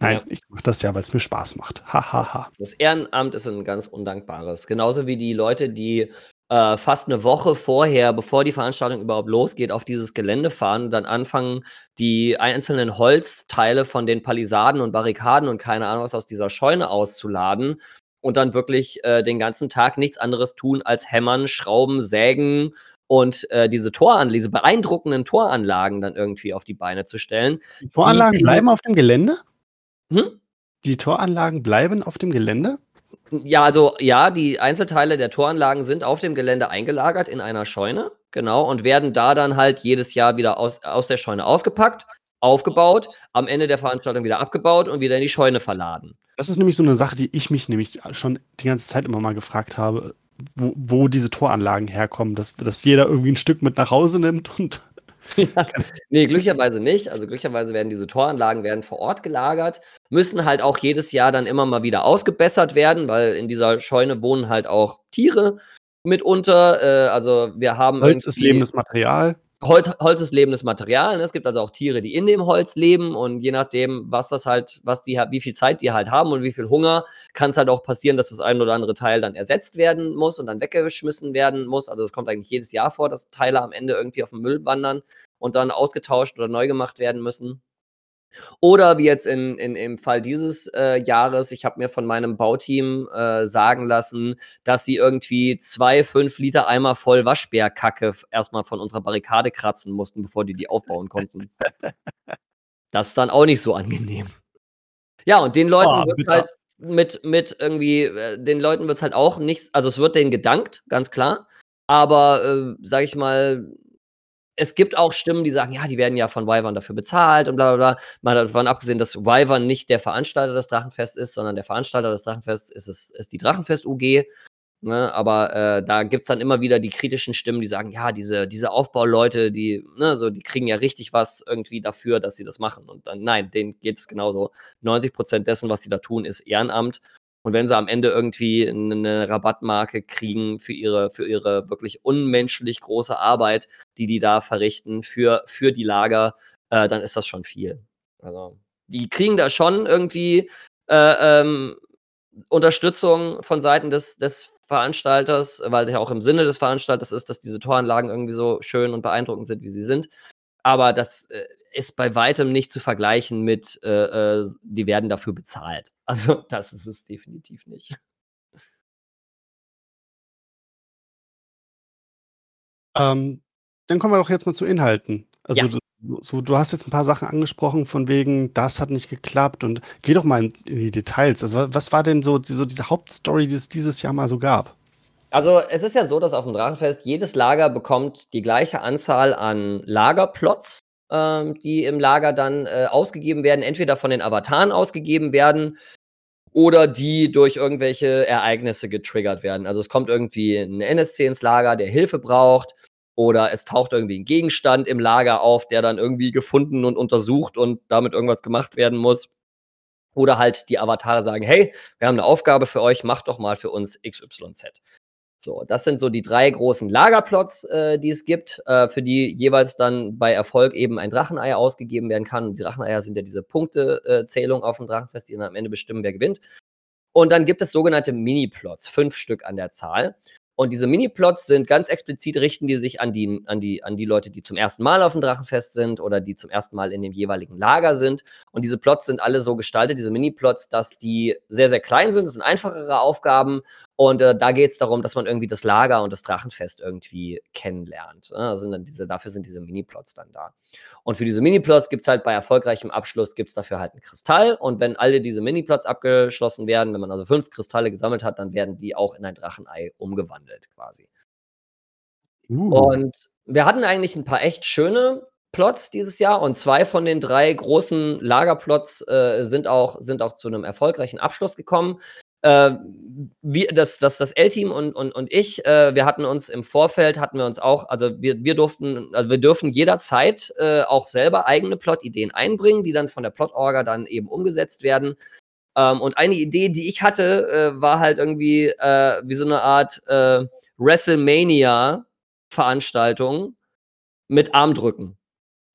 [SPEAKER 4] Nein,
[SPEAKER 3] Ja.
[SPEAKER 4] ich mache das ja, weil es mir Spaß macht. Hahaha. Ha, ha.
[SPEAKER 3] Das Ehrenamt ist ein ganz undankbares. Genauso wie die Leute, die äh, fast eine Woche vorher, bevor die Veranstaltung überhaupt losgeht, auf dieses Gelände fahren und dann anfangen, die einzelnen Holzteile von den Palisaden und Barrikaden und keine Ahnung was aus dieser Scheune auszuladen und dann wirklich äh, den ganzen Tag nichts anderes tun als hämmern, schrauben, sägen und äh, diese Toranlagen, diese beeindruckenden Toranlagen dann irgendwie auf die Beine zu stellen.
[SPEAKER 4] Die Toranlagen
[SPEAKER 3] die-
[SPEAKER 4] bleiben auf dem Gelände?
[SPEAKER 3] Hm?
[SPEAKER 4] Die Toranlagen bleiben auf dem Gelände?
[SPEAKER 3] Ja, also ja, die Einzelteile der Toranlagen sind auf dem Gelände eingelagert in einer Scheune, genau, und werden da dann halt jedes Jahr wieder aus, aus der Scheune ausgepackt, aufgebaut, am Ende der Veranstaltung wieder abgebaut und wieder in die Scheune verladen.
[SPEAKER 4] Das ist nämlich so eine Sache, die ich mich nämlich schon die ganze Zeit immer mal gefragt habe, wo, wo diese Toranlagen herkommen, dass, dass jeder irgendwie ein Stück mit nach Hause nimmt und
[SPEAKER 3] Nee, glücklicherweise nicht. Also glücklicherweise werden diese Toranlagen werden vor Ort gelagert, müssen halt auch jedes Jahr dann immer mal wieder ausgebessert werden, weil in dieser Scheune wohnen halt auch Tiere mitunter. Äh, also wir haben
[SPEAKER 4] Holz ist lebendes Material.
[SPEAKER 3] Holz, Holz ist lebendes Material. Ne? Es gibt also auch Tiere, die in dem Holz leben und je nachdem, was das halt, was die wie viel Zeit die halt haben und wie viel Hunger, kann es halt auch passieren, dass das ein oder andere Teil dann ersetzt werden muss und dann weggeschmissen werden muss. Also es kommt eigentlich jedes Jahr vor, dass Teile am Ende irgendwie auf den Müll wandern und dann ausgetauscht oder neu gemacht werden müssen. Oder wie jetzt in, in, im Fall dieses äh, Jahres, ich habe mir von meinem Bauteam äh, sagen lassen, dass sie irgendwie zwei, fünf Liter Eimer voll Waschbärkacke erstmal von unserer Barrikade kratzen mussten, bevor die die aufbauen konnten. Das ist dann auch nicht so angenehm. Ja, und den Leuten
[SPEAKER 4] Oh,
[SPEAKER 3] wird
[SPEAKER 4] bitter.
[SPEAKER 3] halt mit, mit irgendwie, äh, den Leuten wird es halt auch nichts, also es wird denen gedankt, ganz klar. Aber, äh, sag ich mal, es gibt auch Stimmen, die sagen, ja, die werden ja von Wyvern dafür bezahlt und bla bla bla. Mal davon abgesehen, dass Wyvern nicht der Veranstalter des Drachenfests ist, sondern der Veranstalter des Drachenfests ist, es, ist die Drachenfest-UG. Ne? Aber äh, da gibt es dann immer wieder die kritischen Stimmen, die sagen, ja, diese, diese Aufbauleute, die, ne, so, die kriegen ja richtig was irgendwie dafür, dass sie das machen. Und dann, nein, denen geht es genauso. 90 Prozent dessen, was die da tun, ist Ehrenamt. Und wenn sie am Ende irgendwie eine Rabattmarke kriegen für ihre, für ihre wirklich unmenschlich große Arbeit, die die da verrichten für, für die Lager, äh, dann ist das schon viel. Also, die kriegen da schon irgendwie äh, ähm, Unterstützung von Seiten des, des Veranstalters, weil ja auch im Sinne des Veranstalters ist, dass diese Toranlagen irgendwie so schön und beeindruckend sind, wie sie sind. Aber das äh, ist bei weitem nicht zu vergleichen mit, äh, äh, die werden dafür bezahlt. Also, das ist es definitiv nicht.
[SPEAKER 4] Ähm, dann kommen wir doch jetzt mal zu Inhalten. Also
[SPEAKER 3] Ja.
[SPEAKER 4] du, so, du hast jetzt ein paar Sachen angesprochen, von wegen, das hat nicht geklappt und geh doch mal in, in die Details. Also wa- was war denn so, die, so diese Hauptstory, die es dieses Jahr mal so gab?
[SPEAKER 3] Also, es ist ja so, dass auf dem Drachenfest jedes Lager bekommt die gleiche Anzahl an Lagerplots, ähm, die im Lager dann äh, ausgegeben werden, entweder von den Avataren ausgegeben werden oder die durch irgendwelche Ereignisse getriggert werden. Also es kommt irgendwie ein NSC ins Lager, der Hilfe braucht, oder es taucht irgendwie ein Gegenstand im Lager auf, der dann irgendwie gefunden und untersucht und damit irgendwas gemacht werden muss. Oder halt die Avatare sagen, hey, wir haben eine Aufgabe für euch, macht doch mal für uns XYZ. So, das sind so die drei großen Lagerplots, äh, die es gibt, äh, für die jeweils dann bei Erfolg eben ein Dracheneier ausgegeben werden kann. Die Dracheneier sind ja diese Punktezählung auf dem Drachenfest, die dann am Ende bestimmen, wer gewinnt. Und dann gibt es sogenannte Mini-Plots, fünf Stück an der Zahl. Und diese Mini-Plots sind ganz explizit, richten die sich an die, an, die, an die Leute, die zum ersten Mal auf dem Drachenfest sind oder die zum ersten Mal in dem jeweiligen Lager sind. Und diese Plots sind alle so gestaltet, diese Mini-Plots, dass die sehr, sehr klein sind. Das sind einfachere Aufgaben. Und äh, da geht es darum, dass man irgendwie das Lager und das Drachenfest irgendwie kennenlernt. Ne? Also dann diese, dafür sind diese Mini-Plots dann da. Und für diese Mini-Plots gibt es halt bei erfolgreichem Abschluss gibt es dafür halt einen Kristall. Und wenn alle diese Mini-Plots abgeschlossen werden, wenn man also fünf Kristalle gesammelt hat, dann werden die auch in ein Drachenei umgewandelt quasi. Uh. Und wir hatten eigentlich ein paar echt schöne Plots dieses Jahr und zwei von den drei großen Lagerplots äh, sind, auch, sind auch zu einem erfolgreichen Abschluss gekommen. Äh, wir, das, das, das L-Team und, und, und ich, äh, wir hatten uns im Vorfeld, hatten wir uns auch, also wir, wir durften, also wir dürfen jederzeit äh, auch selber eigene Plot-Ideen einbringen, die dann von der Plot-Orga dann eben umgesetzt werden. Ähm, und eine Idee, die ich hatte, äh, war halt irgendwie äh, wie so eine Art äh, WrestleMania-Veranstaltung mit Armdrücken.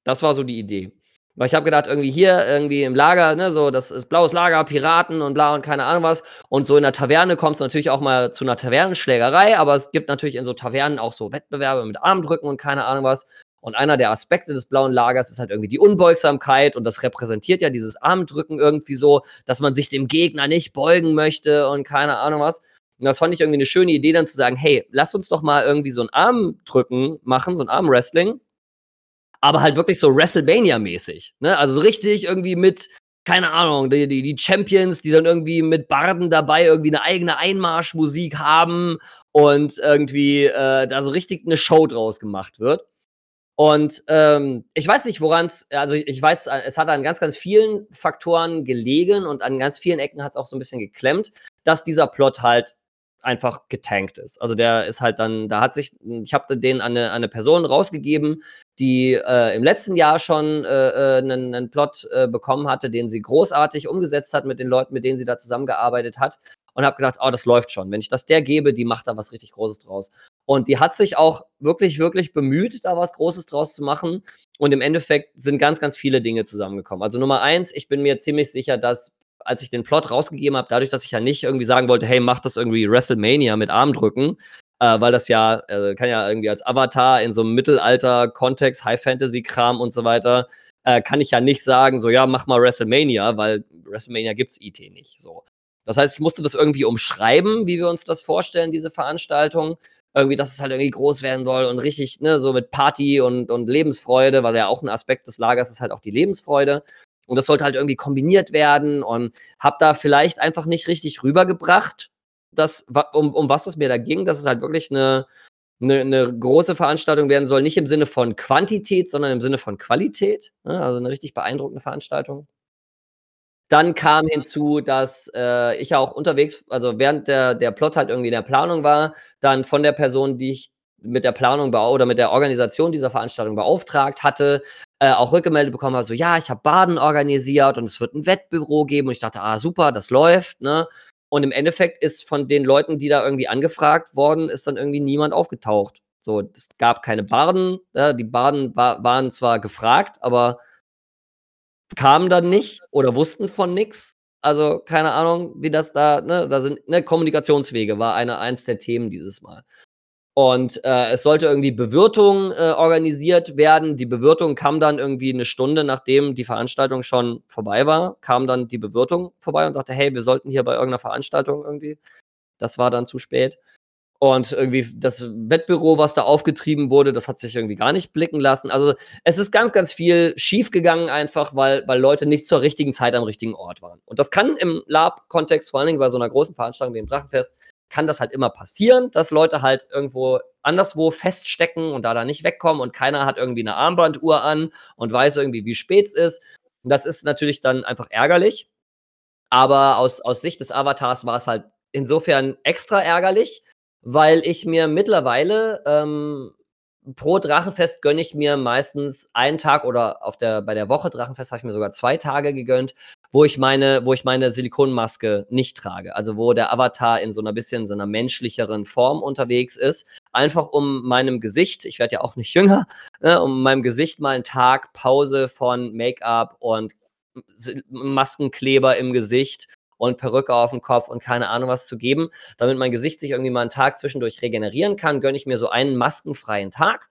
[SPEAKER 3] Das war so die Idee. Weil ich habe gedacht, irgendwie hier, irgendwie im Lager, ne, so, das ist blaues Lager, Piraten und bla und keine Ahnung was. Und so in der Taverne kommt es natürlich auch mal zu einer Tavernenschlägerei, aber es gibt natürlich in so Tavernen auch so Wettbewerbe mit Armdrücken und keine Ahnung was. Und einer der Aspekte des blauen Lagers ist halt irgendwie die Unbeugsamkeit und das repräsentiert ja dieses Armdrücken irgendwie so, dass man sich dem Gegner nicht beugen möchte und keine Ahnung was. Und das fand ich irgendwie eine schöne Idee, dann zu sagen, hey, lass uns doch mal irgendwie so ein Armdrücken machen, so ein Armwrestling aber halt wirklich so WrestleMania-mäßig. Ne? Also so richtig irgendwie mit, keine Ahnung, die, die, die Champions, die dann irgendwie mit Barden dabei irgendwie eine eigene Einmarschmusik haben und irgendwie äh, da so richtig eine Show draus gemacht wird. Und ähm, ich weiß nicht, woran es, also ich weiß, es hat an ganz, ganz vielen Faktoren gelegen und an ganz vielen Ecken hat es auch so ein bisschen geklemmt, dass dieser Plot halt einfach getankt ist. Also der ist halt dann, da hat sich, ich habe den an eine, an eine Person rausgegeben, die äh, im letzten Jahr schon äh, einen, äh, einen Plot äh, bekommen hatte, den sie großartig umgesetzt hat mit den Leuten, mit denen sie da zusammengearbeitet hat. Und habe gedacht, oh, das läuft schon. Wenn ich das der gebe, die macht da was richtig Großes draus. Und die hat sich auch wirklich, wirklich bemüht, da was Großes draus zu machen. Und im Endeffekt sind ganz, ganz viele Dinge zusammengekommen. Also Nummer eins, ich bin mir ziemlich sicher, dass als ich den Plot rausgegeben habe, dadurch, dass ich ja nicht irgendwie sagen wollte, hey, mach das irgendwie WrestleMania mit Armdrücken, äh, weil das ja, äh, kann ja irgendwie als Avatar in so einem Mittelalter-Kontext, High-Fantasy-Kram und so weiter, äh, kann ich ja nicht sagen, so, ja, mach mal WrestleMania, weil WrestleMania gibt's IT nicht, so. Das heißt, ich musste das irgendwie umschreiben, wie wir uns das vorstellen, diese Veranstaltung. Irgendwie, dass es halt irgendwie groß werden soll und richtig, ne, so mit Party und, und Lebensfreude, weil ja auch ein Aspekt des Lagers ist halt auch die Lebensfreude. Und das sollte halt irgendwie kombiniert werden und hab da vielleicht einfach nicht richtig rübergebracht, dass, um, um was es mir da ging, dass es halt wirklich eine, eine, eine, große Veranstaltung werden soll, nicht im Sinne von Quantität, sondern im Sinne von Qualität. Ne? Also eine richtig beeindruckende Veranstaltung. Dann kam hinzu, dass äh, ich auch unterwegs, also während der, der Plot halt irgendwie in der Planung war, dann von der Person, die ich mit der Planung oder mit der Organisation dieser Veranstaltung beauftragt hatte, äh, auch rückgemeldet bekommen habe, so ja, ich habe Baden organisiert und es wird ein Wettbüro geben und ich dachte, ah super, das läuft, ne? Und im Endeffekt ist von den Leuten, die da irgendwie angefragt worden, ist dann irgendwie niemand aufgetaucht. So, es gab keine Barden, ja, die Barden war, waren zwar gefragt, aber kamen dann nicht oder wussten von nichts. Also keine Ahnung, wie das da, ne, da sind, ne, Kommunikationswege war eine, eins der Themen dieses Mal. Und äh, es sollte irgendwie Bewirtung äh, organisiert werden. Die Bewirtung kam dann irgendwie eine Stunde, nachdem die Veranstaltung schon vorbei war, kam dann die Bewirtung vorbei und sagte, hey, wir sollten hier bei irgendeiner Veranstaltung irgendwie. Das war dann zu spät. Und irgendwie das Wettbüro, was da aufgetrieben wurde, das hat sich irgendwie gar nicht blicken lassen. Also es ist ganz, ganz viel schiefgegangen einfach, weil, weil Leute nicht zur richtigen Zeit am richtigen Ort waren. Und das kann im Lab-Kontext, vor allen Dingen bei so einer großen Veranstaltung wie dem Drachenfest, kann das halt immer passieren, dass Leute halt irgendwo anderswo feststecken und da dann nicht wegkommen und keiner hat irgendwie eine Armbanduhr an und weiß irgendwie, wie spät es ist. Das ist natürlich dann einfach ärgerlich. Aber aus, aus Sicht des Avatars war es halt insofern extra ärgerlich, weil ich mir mittlerweile ähm, pro Drachenfest gönne ich mir meistens einen Tag oder auf der, bei der Woche Drachenfest habe ich mir sogar zwei Tage gegönnt, wo ich meine, wo ich meine Silikonmaske nicht trage. Also wo der Avatar in so einer bisschen so einer menschlicheren Form unterwegs ist. Einfach um meinem Gesicht, ich werde ja auch nicht jünger, ne, um meinem Gesicht mal einen Tag Pause von Make-up und Maskenkleber im Gesicht und Perücke auf dem Kopf und keine Ahnung was zu geben, damit mein Gesicht sich irgendwie mal einen Tag zwischendurch regenerieren kann, gönne ich mir so einen maskenfreien Tag.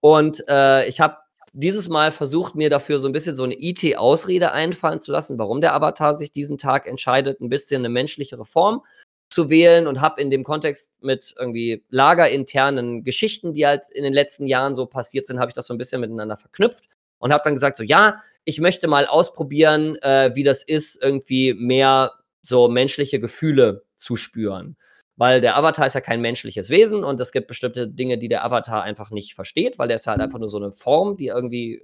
[SPEAKER 3] Und äh, ich habe dieses Mal versucht, mir dafür so ein bisschen so eine IT-Ausrede einfallen zu lassen, warum der Avatar sich diesen Tag entscheidet, ein bisschen eine menschlichere Form zu wählen und habe in dem Kontext mit irgendwie lagerinternen Geschichten, die halt in den letzten Jahren so passiert sind, habe ich das so ein bisschen miteinander verknüpft und habe dann gesagt, so ja, ich möchte mal ausprobieren, äh, wie das ist, irgendwie mehr so menschliche Gefühle zu spüren. Weil der Avatar ist ja kein menschliches Wesen und es gibt bestimmte Dinge, die der Avatar einfach nicht versteht, weil der ist halt einfach nur so eine Form, die irgendwie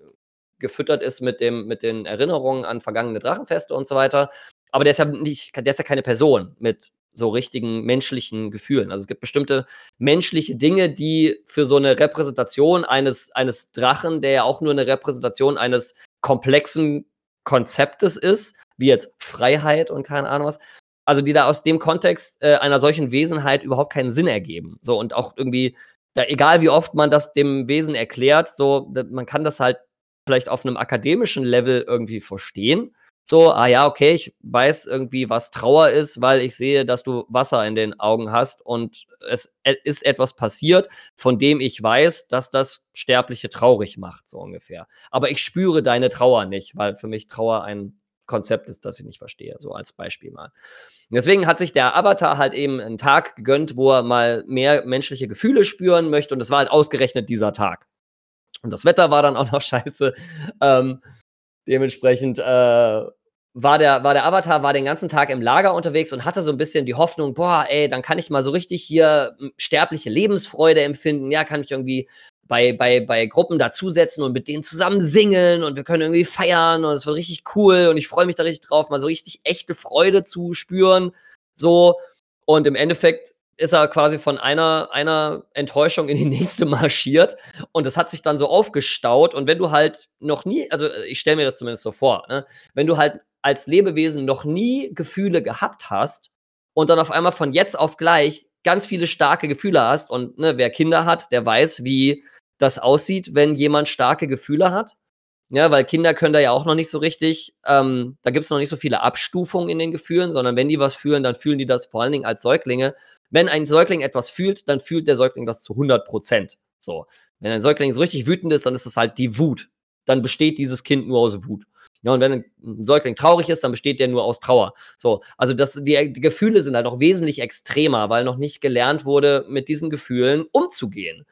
[SPEAKER 3] gefüttert ist mit, dem, mit den Erinnerungen an vergangene Drachenfeste und so weiter. Aber der ist ja nicht, der ist ja keine Person mit so richtigen menschlichen Gefühlen. Also es gibt bestimmte menschliche Dinge, die für so eine Repräsentation eines, eines Drachen, der ja auch nur eine Repräsentation eines komplexen Konzeptes ist, wie jetzt Freiheit und keine Ahnung was, also die da aus dem Kontext äh, einer solchen Wesenheit überhaupt keinen Sinn ergeben. So und auch irgendwie, da, egal wie oft man das dem Wesen erklärt, so, man kann das halt vielleicht auf einem akademischen Level irgendwie verstehen. So, ah ja, okay, ich weiß irgendwie, was Trauer ist, weil ich sehe, dass du Wasser in den Augen hast und es e, ist etwas passiert, von dem ich weiß, dass das Sterbliche traurig macht, so ungefähr. Aber ich spüre deine Trauer nicht, weil für mich Trauer ein Konzept ist, das ich nicht verstehe, so als Beispiel mal. Deswegen hat sich der Avatar halt eben einen Tag gegönnt, wo er mal mehr menschliche Gefühle spüren möchte und es war halt ausgerechnet dieser Tag. Und das Wetter war dann auch noch scheiße. Ähm, dementsprechend äh, war, der, war der Avatar war den ganzen Tag im Lager unterwegs und hatte so ein bisschen die Hoffnung, boah, ey, dann kann ich mal so richtig hier hm, sterbliche Lebensfreude empfinden. Ja, kann ich irgendwie bei, bei, bei Gruppen dazusetzen und mit denen zusammen singen und wir können irgendwie feiern und es wird richtig cool und ich freue mich da richtig drauf, mal so richtig echte Freude zu spüren. So. Und im Endeffekt ist er quasi von einer, einer Enttäuschung in die nächste marschiert und das hat sich dann so aufgestaut. Und wenn du halt noch nie, also ich stelle mir das zumindest so vor, ne? wenn du halt als Lebewesen noch nie Gefühle gehabt hast und dann auf einmal von jetzt auf gleich ganz viele starke Gefühle hast und ne, wer Kinder hat, der weiß, wie das aussieht, wenn jemand starke Gefühle hat. Ja, weil Kinder können da ja auch noch nicht so richtig, ähm, da gibt es noch nicht so viele Abstufungen in den Gefühlen, sondern wenn die was fühlen, dann fühlen die das vor allen Dingen als Säuglinge. Wenn ein Säugling etwas fühlt, dann fühlt der Säugling das zu 100 Prozent. So. Wenn ein Säugling so richtig wütend ist, dann ist es halt die Wut. Dann besteht dieses Kind nur aus Wut. Ja, und wenn ein Säugling traurig ist, dann besteht der nur aus Trauer. So, also das, die, die Gefühle sind halt noch wesentlich extremer, weil noch nicht gelernt wurde, mit diesen Gefühlen umzugehen.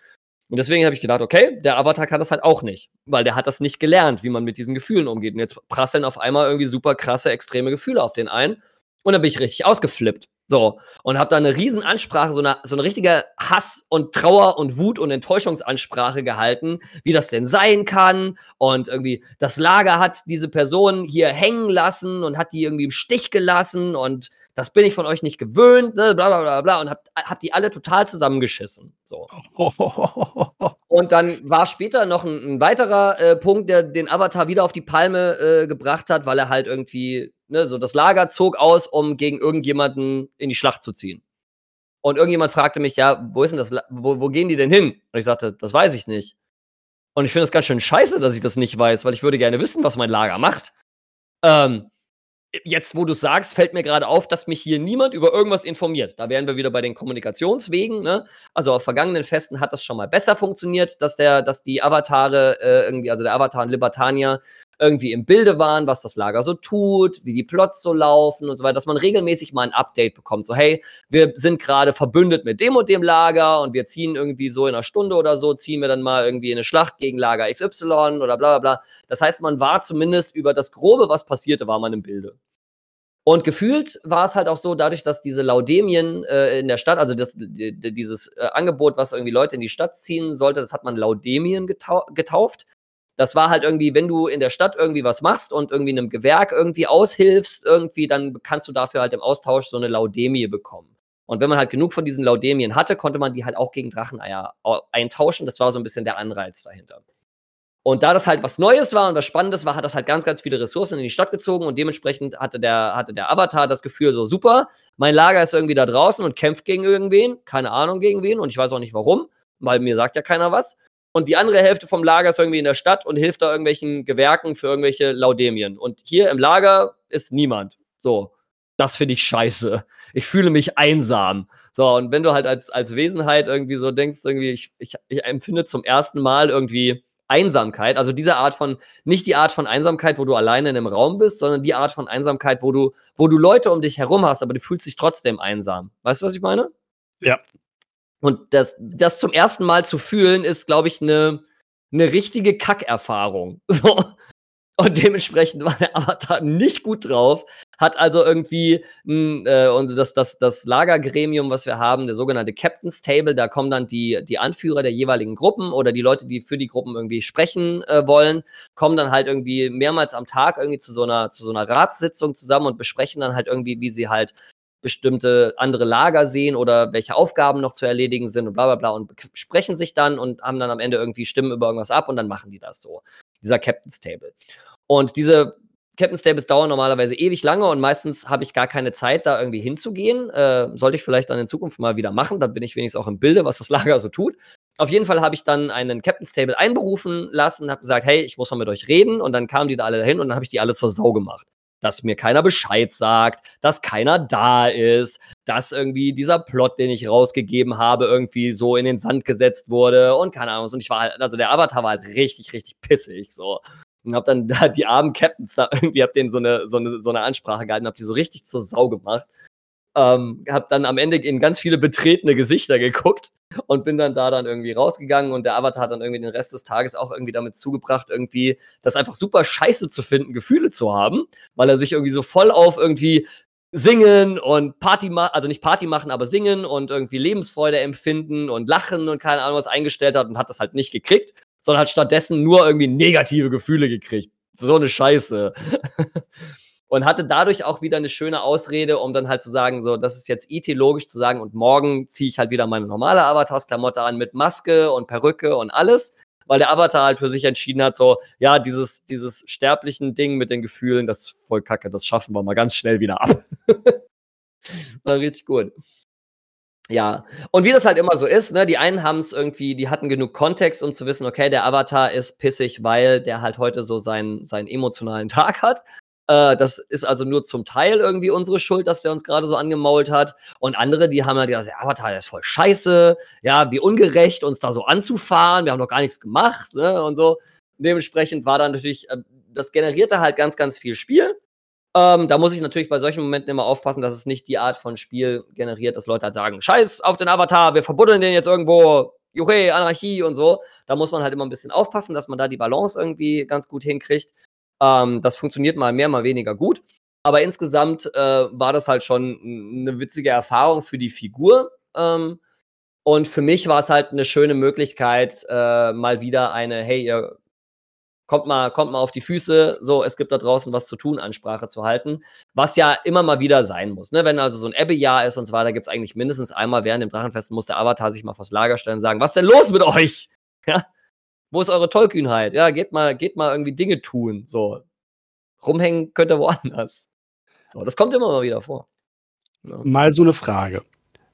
[SPEAKER 3] Und deswegen habe ich gedacht, okay, der Avatar kann das halt auch nicht, weil der hat das nicht gelernt, wie man mit diesen Gefühlen umgeht. Und jetzt prasseln auf einmal irgendwie super krasse, extreme Gefühle auf den ein. Und dann bin ich richtig ausgeflippt. So. Und habe da eine riesen Ansprache, so eine, so eine richtige Hass- und Trauer- und Wut- und Enttäuschungsansprache gehalten, wie das denn sein kann. Und irgendwie das Lager hat diese Person hier hängen lassen und hat die irgendwie im Stich gelassen und das bin ich von euch nicht gewöhnt, ne, bla bla bla bla, und hab, hab die alle total zusammengeschissen. So. und dann war später noch ein, ein weiterer äh, Punkt, der den Avatar wieder auf die Palme äh, gebracht hat, weil er halt irgendwie, ne, so das Lager zog aus, um gegen irgendjemanden in die Schlacht zu ziehen. Und irgendjemand fragte mich, ja, wo ist denn das, wo, wo gehen die denn hin? Und ich sagte, das weiß ich nicht. Und ich finde es ganz schön scheiße, dass ich das nicht weiß, weil ich würde gerne wissen, was mein Lager macht. Ähm, jetzt, wo du sagst, fällt mir gerade auf, dass mich hier niemand über irgendwas informiert. Da wären wir wieder bei den Kommunikationswegen. Ne? Also auf vergangenen Festen hat das schon mal besser funktioniert, dass der, dass die Avatare äh, irgendwie, also der Avatar und Libertania irgendwie im Bilde waren, was das Lager so tut, wie die Plots so laufen und so weiter, dass man regelmäßig mal ein Update bekommt. So, hey, wir sind gerade verbündet mit dem und dem Lager und wir ziehen irgendwie so in einer Stunde oder so, ziehen wir dann mal irgendwie in eine Schlacht gegen Lager XY oder bla bla bla. Das heißt, man war zumindest über das Grobe, was passierte, war man im Bilde. Und gefühlt war es halt auch so, dadurch, dass diese Laudemien äh, in der Stadt, also das, dieses äh, Angebot, was irgendwie Leute in die Stadt ziehen sollte, das hat man Laudemien getau getauft. Das war halt irgendwie, wenn du in der Stadt irgendwie was machst und irgendwie einem Gewerk irgendwie aushilfst, irgendwie, dann kannst du dafür halt im Austausch so eine Laudemie bekommen. Und wenn man halt genug von diesen Laudemien hatte, konnte man die halt auch gegen Dracheneier eintauschen. Das war so ein bisschen der Anreiz dahinter. Und da das halt was Neues war und was Spannendes war, hat das halt ganz, ganz viele Ressourcen in die Stadt gezogen und dementsprechend hatte der, hatte der Avatar das Gefühl, so super, mein Lager ist irgendwie da draußen und kämpft gegen irgendwen, keine Ahnung gegen wen und ich weiß auch nicht warum, weil mir sagt ja keiner was und die andere Hälfte vom Lager ist irgendwie in der Stadt und hilft da irgendwelchen Gewerken für irgendwelche Laudemien. Und hier im Lager ist niemand. So, das finde ich scheiße. Ich fühle mich einsam. So, und wenn du halt als, als Wesenheit irgendwie so denkst, irgendwie, ich, ich, ich empfinde zum ersten Mal irgendwie Einsamkeit, also diese Art von, nicht die Art von Einsamkeit, wo du alleine in einem Raum bist, sondern die Art von Einsamkeit, wo du, wo du Leute um dich herum hast, aber du fühlst dich trotzdem einsam. Weißt du, was ich meine?
[SPEAKER 4] Ja,
[SPEAKER 3] und das, das zum ersten Mal zu fühlen, ist, glaube ich, eine ne richtige Kackerfahrung. So. Und dementsprechend war der Avatar nicht gut drauf, hat also irgendwie mh, äh, und das, das, das Lagergremium, was wir haben, der sogenannte Captain's Table, da kommen dann die, die Anführer der jeweiligen Gruppen oder die Leute, die für die Gruppen irgendwie sprechen äh, wollen, kommen dann halt irgendwie mehrmals am Tag irgendwie zu so einer, zu so einer Ratssitzung zusammen und besprechen dann halt irgendwie, wie sie halt bestimmte andere Lager sehen oder welche Aufgaben noch zu erledigen sind und bla bla bla und sprechen sich dann und haben dann am Ende irgendwie Stimmen über irgendwas ab und dann machen die das so. Dieser Captain's Table. Und diese Captain Stables dauern normalerweise ewig lange und meistens habe ich gar keine Zeit, da irgendwie hinzugehen. Äh, sollte ich vielleicht dann in Zukunft mal wieder machen, dann bin ich wenigstens auch im Bilde, was das Lager so tut. Auf jeden Fall habe ich dann einen Captain's Table einberufen lassen und habe gesagt, hey, ich muss mal mit euch reden. Und dann kamen die da alle dahin und dann habe ich die alle zur Sau gemacht. Dass mir keiner Bescheid sagt, dass keiner da ist, dass irgendwie dieser Plot, den ich rausgegeben habe, irgendwie so in den Sand gesetzt wurde und keine Ahnung. Und ich war halt, also der Avatar war halt richtig, richtig pissig. So und hab dann da die armen Captains da irgendwie, hab denen so eine, so eine, so eine Ansprache gehalten, hab die so richtig zur Sau gemacht. Ähm, hab dann am Ende in ganz viele betretene Gesichter geguckt und bin dann da dann irgendwie rausgegangen und der Avatar hat dann irgendwie den Rest des Tages auch irgendwie damit zugebracht, irgendwie das einfach super scheiße zu finden, Gefühle zu haben, weil er sich irgendwie so voll auf irgendwie singen und Party machen, also nicht Party machen, aber singen und irgendwie Lebensfreude empfinden und lachen und keine Ahnung was eingestellt hat und hat das halt nicht gekriegt sondern hat stattdessen nur irgendwie negative Gefühle gekriegt. So eine Scheiße. und hatte dadurch auch wieder eine schöne Ausrede, um dann halt zu sagen, so, das ist jetzt IT-logisch zu sagen und morgen ziehe ich halt wieder meine normale Avatars-Klamotte an mit Maske und Perücke und alles, weil der Avatar halt für sich entschieden hat, so, ja, dieses, dieses sterblichen Ding mit den Gefühlen, das ist voll kacke, das schaffen wir mal ganz schnell wieder ab. War richtig gut. Ja, und wie das halt immer so ist, ne, die einen haben es irgendwie, die hatten genug Kontext, um zu wissen, okay, der Avatar ist pissig, weil der halt heute so seinen, seinen emotionalen Tag hat. Äh, das ist also nur zum Teil irgendwie unsere Schuld, dass der uns gerade so angemault hat. Und andere, die haben halt gesagt, der Avatar ist voll scheiße, ja, wie ungerecht, uns da so anzufahren, wir haben doch gar nichts gemacht, ne, und so. Dementsprechend war dann natürlich, äh, das generierte halt ganz, ganz viel Spiel. Ähm, da muss ich natürlich bei solchen Momenten immer aufpassen, dass es nicht die Art von Spiel generiert, dass Leute halt sagen, scheiß auf den Avatar, wir verbuddeln den jetzt irgendwo, Juche, Anarchie und so. Da muss man halt immer ein bisschen aufpassen, dass man da die Balance irgendwie ganz gut hinkriegt. Ähm, das funktioniert mal mehr, mal weniger gut. Aber insgesamt äh, war das halt schon eine witzige Erfahrung für die Figur. Ähm, und für mich war es halt eine schöne Möglichkeit, äh, mal wieder eine, hey, ihr kommt mal, kommt mal auf die Füße, so, es gibt da draußen was zu tun, Ansprache zu halten, was ja immer mal wieder sein muss. Ne? Wenn also so ein Ebbe-Jahr ist und so weiter, gibt es eigentlich mindestens einmal während dem Drachenfest, muss der Avatar sich mal vors Lager stellen und sagen, was denn los mit euch? Ja? Wo ist eure Tollkühnheit? Ja, geht mal, geht mal irgendwie Dinge tun, so. Rumhängen könnt ihr woanders. So, das kommt immer mal wieder vor.
[SPEAKER 4] Ja. Mal so eine Frage.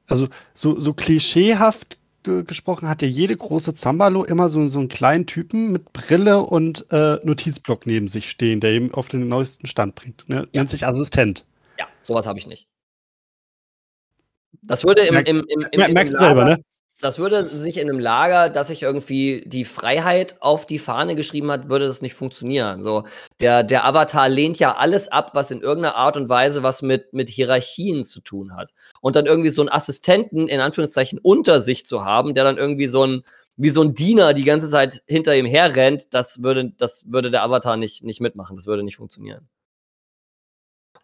[SPEAKER 4] Also, so, so klischeehaft ge gesprochen, hat ja jede große Zambalo immer so, so einen kleinen Typen mit Brille und äh, Notizblock neben sich stehen, der ihm auf den neuesten Stand bringt. Ne? Ja. Nennt sich Assistent.
[SPEAKER 3] Ja, sowas habe ich nicht. Das würde im, im, im, im,
[SPEAKER 4] Merkst du selber, ne?
[SPEAKER 3] Das würde sich in einem Lager, das sich irgendwie die Freiheit auf die Fahne geschrieben hat, würde das nicht funktionieren. So, der, der Avatar lehnt ja alles ab, was in irgendeiner Art und Weise was mit, mit Hierarchien zu tun hat. Und dann irgendwie so einen Assistenten, in Anführungszeichen, unter sich zu haben, der dann irgendwie so ein, wie so ein Diener die ganze Zeit hinter ihm herrennt, das würde, das würde der Avatar nicht, nicht mitmachen. Das würde nicht funktionieren.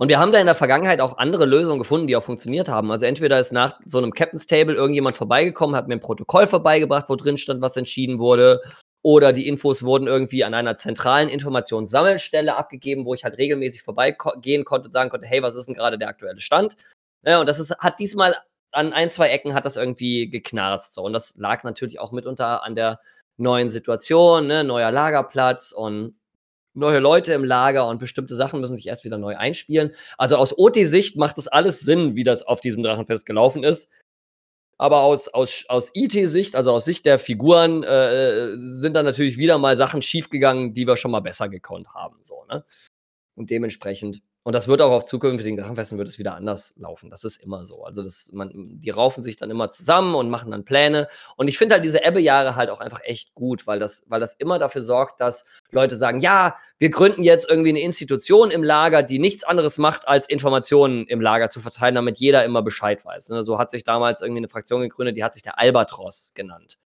[SPEAKER 3] Und wir haben da in der Vergangenheit auch andere Lösungen gefunden, die auch funktioniert haben. Also entweder ist nach so einem Captain's Table irgendjemand vorbeigekommen, hat mir ein Protokoll vorbeigebracht, wo drin stand, was entschieden wurde. Oder die Infos wurden irgendwie an einer zentralen Informationssammelstelle abgegeben, wo ich halt regelmäßig vorbeigehen konnte und sagen konnte, hey, was ist denn gerade der aktuelle Stand? Ja, und das ist, hat diesmal an ein, zwei Ecken hat das irgendwie geknarzt. So. Und das lag natürlich auch mitunter an der neuen Situation, ne? neuer Lagerplatz und neue Leute im Lager und bestimmte Sachen müssen sich erst wieder neu einspielen. Also aus OT-Sicht macht das alles Sinn, wie das auf diesem Drachenfest gelaufen ist. Aber aus, aus, aus IT-Sicht, also aus Sicht der Figuren, äh, sind da natürlich wieder mal Sachen schiefgegangen, die wir schon mal besser gekonnt haben. So, ne? Und dementsprechend und das wird auch auf zukünftigen Drachenfesten wird es wieder anders laufen. Das ist immer so. Also das, man, die raufen sich dann immer zusammen und machen dann Pläne. Und ich finde halt diese Ebbe-Jahre halt auch einfach echt gut, weil das, weil das immer dafür sorgt, dass Leute sagen, ja, wir gründen jetzt irgendwie eine Institution im Lager, die nichts anderes macht, als Informationen im Lager zu verteilen, damit jeder immer Bescheid weiß. Ne? So hat sich damals irgendwie eine Fraktion gegründet, die hat sich der Albatros genannt.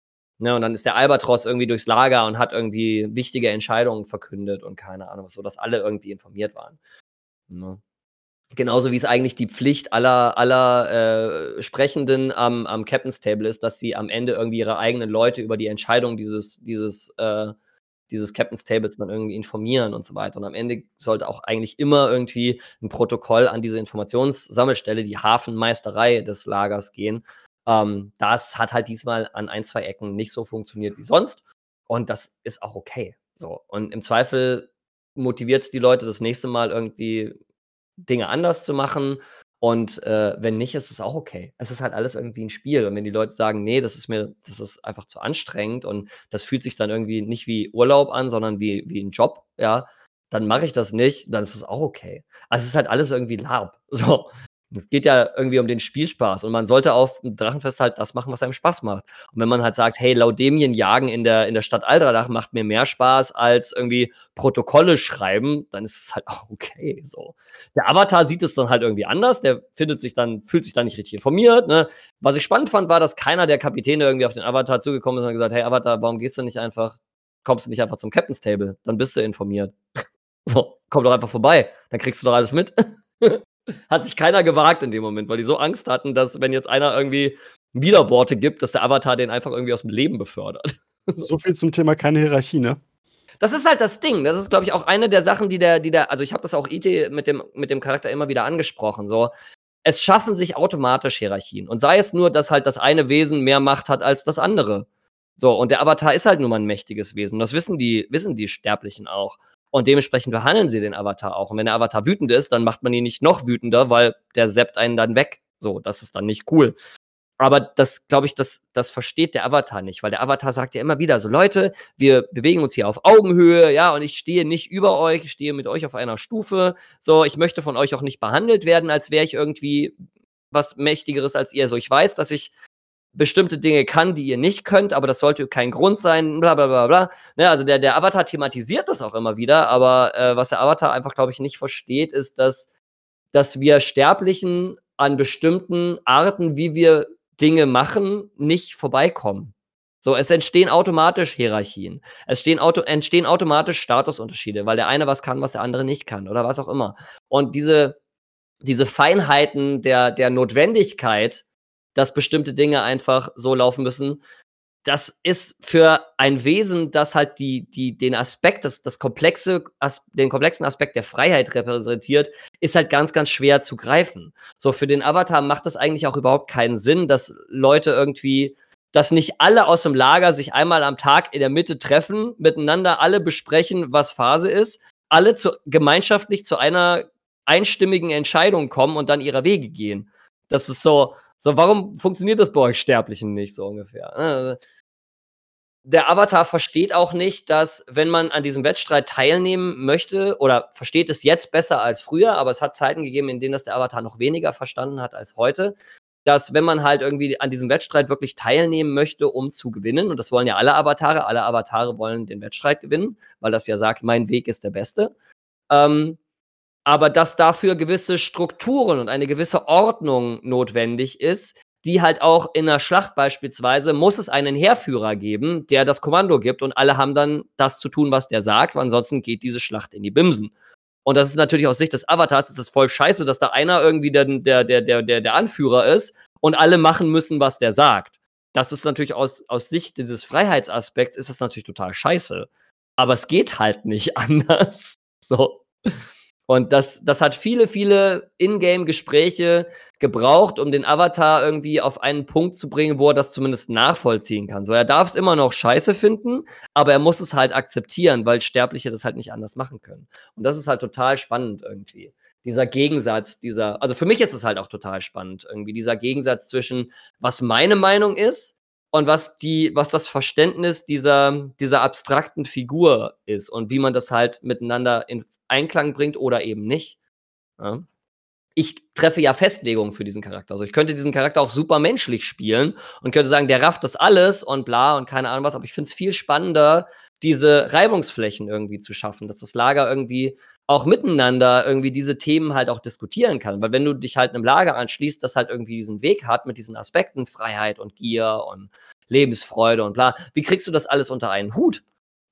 [SPEAKER 3] Ne, und dann ist der Albatros irgendwie durchs Lager und hat irgendwie wichtige Entscheidungen verkündet und keine Ahnung, so dass alle irgendwie informiert waren. Ne? Genauso wie es eigentlich die Pflicht aller, aller äh, Sprechenden am, am Captain's Table ist, dass sie am Ende irgendwie ihre eigenen Leute über die Entscheidung dieses, dieses, äh, dieses Captain's Tables dann irgendwie informieren und so weiter. Und am Ende sollte auch eigentlich immer irgendwie ein Protokoll an diese Informationssammelstelle, die Hafenmeisterei des Lagers gehen. Ähm, das hat halt diesmal an ein, zwei Ecken nicht so funktioniert wie sonst. Und das ist auch okay. So. Und im Zweifel motiviert es die Leute das nächste Mal irgendwie Dinge anders zu machen. Und äh, wenn nicht, ist es auch okay. Es ist halt alles irgendwie ein Spiel. Und wenn die Leute sagen, nee, das ist mir, das ist einfach zu anstrengend und das fühlt sich dann irgendwie nicht wie Urlaub an, sondern wie, wie ein Job, ja, dann mache ich das nicht, dann ist es auch okay. Also es ist halt alles irgendwie Larb. So. Es geht ja irgendwie um den Spielspaß und man sollte auf dem Drachenfest halt das machen, was einem Spaß macht. Und wenn man halt sagt, hey, Laudemien jagen in der, in der Stadt Aldradach macht mir mehr Spaß als irgendwie Protokolle schreiben, dann ist es halt auch okay. So. Der Avatar sieht es dann halt irgendwie anders, der findet sich dann, fühlt sich dann nicht richtig informiert. Ne? Was ich spannend fand, war, dass keiner der Kapitäne irgendwie auf den Avatar zugekommen ist und gesagt, hey Avatar, warum gehst du nicht einfach, kommst du nicht einfach zum Captain's Table? Dann bist du informiert. so, komm doch einfach vorbei, dann kriegst du doch alles mit. Hat sich keiner gewagt in dem Moment, weil die so Angst hatten, dass, wenn jetzt einer irgendwie Widerworte gibt, dass der Avatar den einfach irgendwie aus dem Leben befördert.
[SPEAKER 4] So viel zum Thema keine Hierarchie, ne?
[SPEAKER 3] Das ist halt das Ding. Das ist, glaube ich, auch eine der Sachen, die der, die der, also ich habe das auch IT mit dem, mit dem Charakter immer wieder angesprochen. So, es schaffen sich automatisch Hierarchien. Und sei es nur, dass halt das eine Wesen mehr Macht hat als das andere. So, und der Avatar ist halt nun mal ein mächtiges Wesen. Das wissen die, wissen die Sterblichen auch. Und dementsprechend behandeln sie den Avatar auch. Und wenn der Avatar wütend ist, dann macht man ihn nicht noch wütender, weil der seppt einen dann weg. So, das ist dann nicht cool. Aber das, glaube ich, das, das versteht der Avatar nicht, weil der Avatar sagt ja immer wieder so, Leute, wir bewegen uns hier auf Augenhöhe, ja, und ich stehe nicht über euch, ich stehe mit euch auf einer Stufe. So, ich möchte von euch auch nicht behandelt werden, als wäre ich irgendwie was Mächtigeres als ihr. So, ich weiß, dass ich bestimmte Dinge kann, die ihr nicht könnt, aber das sollte kein Grund sein, bla bla bla bla. Ne, also der, der Avatar thematisiert das auch immer wieder, aber äh, was der Avatar einfach, glaube ich, nicht versteht, ist, dass, dass wir Sterblichen an bestimmten Arten, wie wir Dinge machen, nicht vorbeikommen. So, es entstehen automatisch Hierarchien. Es stehen auto entstehen automatisch Statusunterschiede, weil der eine was kann, was der andere nicht kann oder was auch immer. Und diese, diese Feinheiten der, der Notwendigkeit, dass bestimmte Dinge einfach so laufen müssen. Das ist für ein Wesen, das halt die, die, den Aspekt, das, das komplexe, as, den komplexen Aspekt der Freiheit repräsentiert, ist halt ganz, ganz schwer zu greifen. So, für den Avatar macht das eigentlich auch überhaupt keinen Sinn, dass Leute irgendwie, dass nicht alle aus dem Lager sich einmal am Tag in der Mitte treffen, miteinander alle besprechen, was Phase ist, alle zu, gemeinschaftlich zu einer einstimmigen Entscheidung kommen und dann ihrer Wege gehen. Das ist so, so, warum funktioniert das bei euch Sterblichen nicht so ungefähr? Ne? Der Avatar versteht auch nicht, dass, wenn man an diesem Wettstreit teilnehmen möchte, oder versteht es jetzt besser als früher, aber es hat Zeiten gegeben, in denen das der Avatar noch weniger verstanden hat als heute, dass wenn man halt irgendwie an diesem Wettstreit wirklich teilnehmen möchte, um zu gewinnen, und das wollen ja alle Avatare, alle Avatare wollen den Wettstreit gewinnen, weil das ja sagt, mein Weg ist der beste, ähm, aber dass dafür gewisse Strukturen und eine gewisse Ordnung notwendig ist, die halt auch in der Schlacht beispielsweise muss es einen Heerführer geben, der das Kommando gibt und alle haben dann das zu tun, was der sagt, weil ansonsten geht diese Schlacht in die Bimsen. Und das ist natürlich aus Sicht des Avatars ist das voll scheiße, dass da einer irgendwie der, der, der, der, der Anführer ist und alle machen müssen, was der sagt. Das ist natürlich aus, aus Sicht dieses Freiheitsaspekts ist das natürlich total scheiße. Aber es geht halt nicht anders. So. Und das, das hat viele, viele Ingame-Gespräche gebraucht, um den Avatar irgendwie auf einen Punkt zu bringen, wo er das zumindest nachvollziehen kann. So, er darf es immer noch scheiße finden, aber er muss es halt akzeptieren, weil Sterbliche das halt nicht anders machen können. Und das ist halt total spannend irgendwie. Dieser Gegensatz, dieser, also für mich ist es halt auch total spannend, irgendwie, dieser Gegensatz zwischen, was meine Meinung ist und was die, was das Verständnis dieser, dieser abstrakten Figur ist und wie man das halt miteinander in Einklang bringt oder eben nicht. Ja. Ich treffe ja Festlegungen für diesen Charakter. Also ich könnte diesen Charakter auch super menschlich spielen und könnte sagen, der rafft das alles und bla und keine Ahnung was, aber ich finde es viel spannender, diese Reibungsflächen irgendwie zu schaffen, dass das Lager irgendwie auch miteinander irgendwie diese Themen halt auch diskutieren kann. Weil wenn du dich halt einem Lager anschließt, das halt irgendwie diesen Weg hat mit diesen Aspekten, Freiheit und Gier und Lebensfreude und bla. Wie kriegst du das alles unter einen Hut?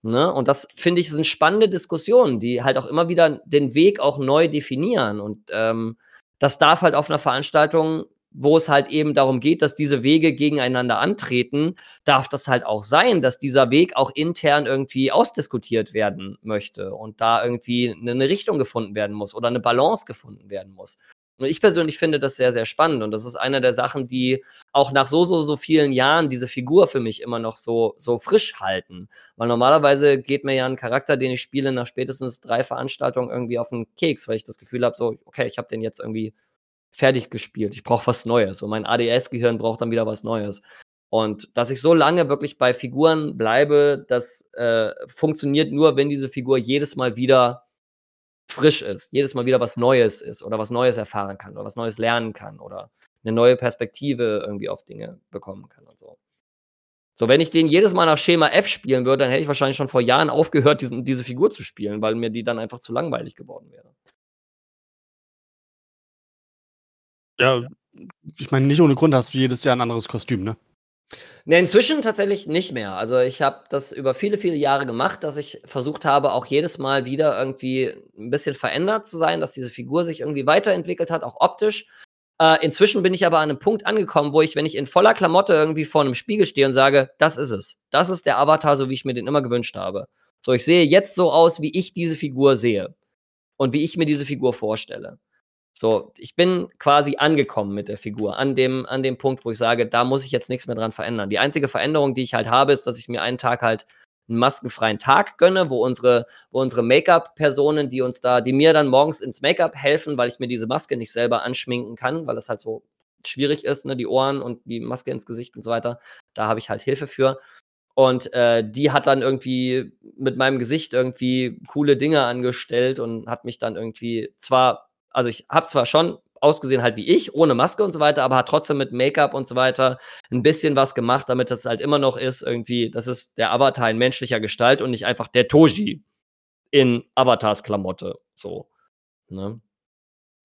[SPEAKER 3] Ne? Und das finde ich sind spannende Diskussionen, die halt auch immer wieder den Weg auch neu definieren. Und ähm, das darf halt auf einer Veranstaltung, wo es halt eben darum geht, dass diese Wege gegeneinander antreten, darf das halt auch sein, dass dieser Weg auch intern irgendwie ausdiskutiert werden möchte und da irgendwie eine Richtung gefunden werden muss oder eine Balance gefunden werden muss. Und ich persönlich finde das sehr, sehr spannend. Und das ist eine der Sachen, die auch nach so, so, so vielen Jahren diese Figur für mich immer noch so, so frisch halten. Weil normalerweise geht mir ja ein Charakter, den ich spiele, nach spätestens drei Veranstaltungen irgendwie auf den Keks, weil ich das Gefühl habe, so, okay, ich habe den jetzt irgendwie fertig gespielt. Ich brauche was Neues. Und mein ADS-Gehirn braucht dann wieder was Neues. Und dass ich so lange wirklich bei Figuren bleibe, das äh, funktioniert nur, wenn diese Figur jedes Mal wieder frisch ist, jedes Mal wieder was Neues ist oder was Neues erfahren kann oder was Neues lernen kann oder eine neue Perspektive irgendwie auf Dinge bekommen kann und so. So, wenn ich den jedes Mal nach Schema F spielen würde, dann hätte ich wahrscheinlich schon vor Jahren aufgehört, diesen, diese Figur zu spielen, weil mir die dann einfach zu langweilig geworden wäre.
[SPEAKER 4] Ja, ich meine, nicht ohne Grund hast du jedes Jahr ein anderes Kostüm, ne?
[SPEAKER 3] Ne, inzwischen tatsächlich nicht mehr. Also, ich habe das über viele, viele Jahre gemacht, dass ich versucht habe, auch jedes Mal wieder irgendwie ein bisschen verändert zu sein, dass diese Figur sich irgendwie weiterentwickelt hat, auch optisch. Äh, inzwischen bin ich aber an einem Punkt angekommen, wo ich, wenn ich in voller Klamotte irgendwie vor einem Spiegel stehe und sage: „Das ist es. Das ist der Avatar, so wie ich mir den immer gewünscht habe.“ So, ich sehe jetzt so aus, wie ich diese Figur sehe und wie ich mir diese Figur vorstelle. So, ich bin quasi angekommen mit der Figur an dem, an dem Punkt, wo ich sage, da muss ich jetzt nichts mehr dran verändern. Die einzige Veränderung, die ich halt habe, ist, dass ich mir einen Tag halt einen maskenfreien Tag gönne, wo unsere, wo unsere Make-up-Personen, die uns da, die mir dann morgens ins Make-up helfen, weil ich mir diese Maske nicht selber anschminken kann, weil das halt so schwierig ist, ne, die Ohren und die Maske ins Gesicht und so weiter. Da habe ich halt Hilfe für. Und äh, die hat dann irgendwie mit meinem Gesicht irgendwie coole Dinge angestellt und hat mich dann irgendwie zwar also ich habe zwar schon ausgesehen halt wie ich, ohne Maske und so weiter, aber hat trotzdem mit Make-up und so weiter ein bisschen was gemacht, damit das halt immer noch ist, irgendwie, das ist der Avatar in menschlicher Gestalt und nicht einfach der Toji in Avatars Klamotte. So. Ne?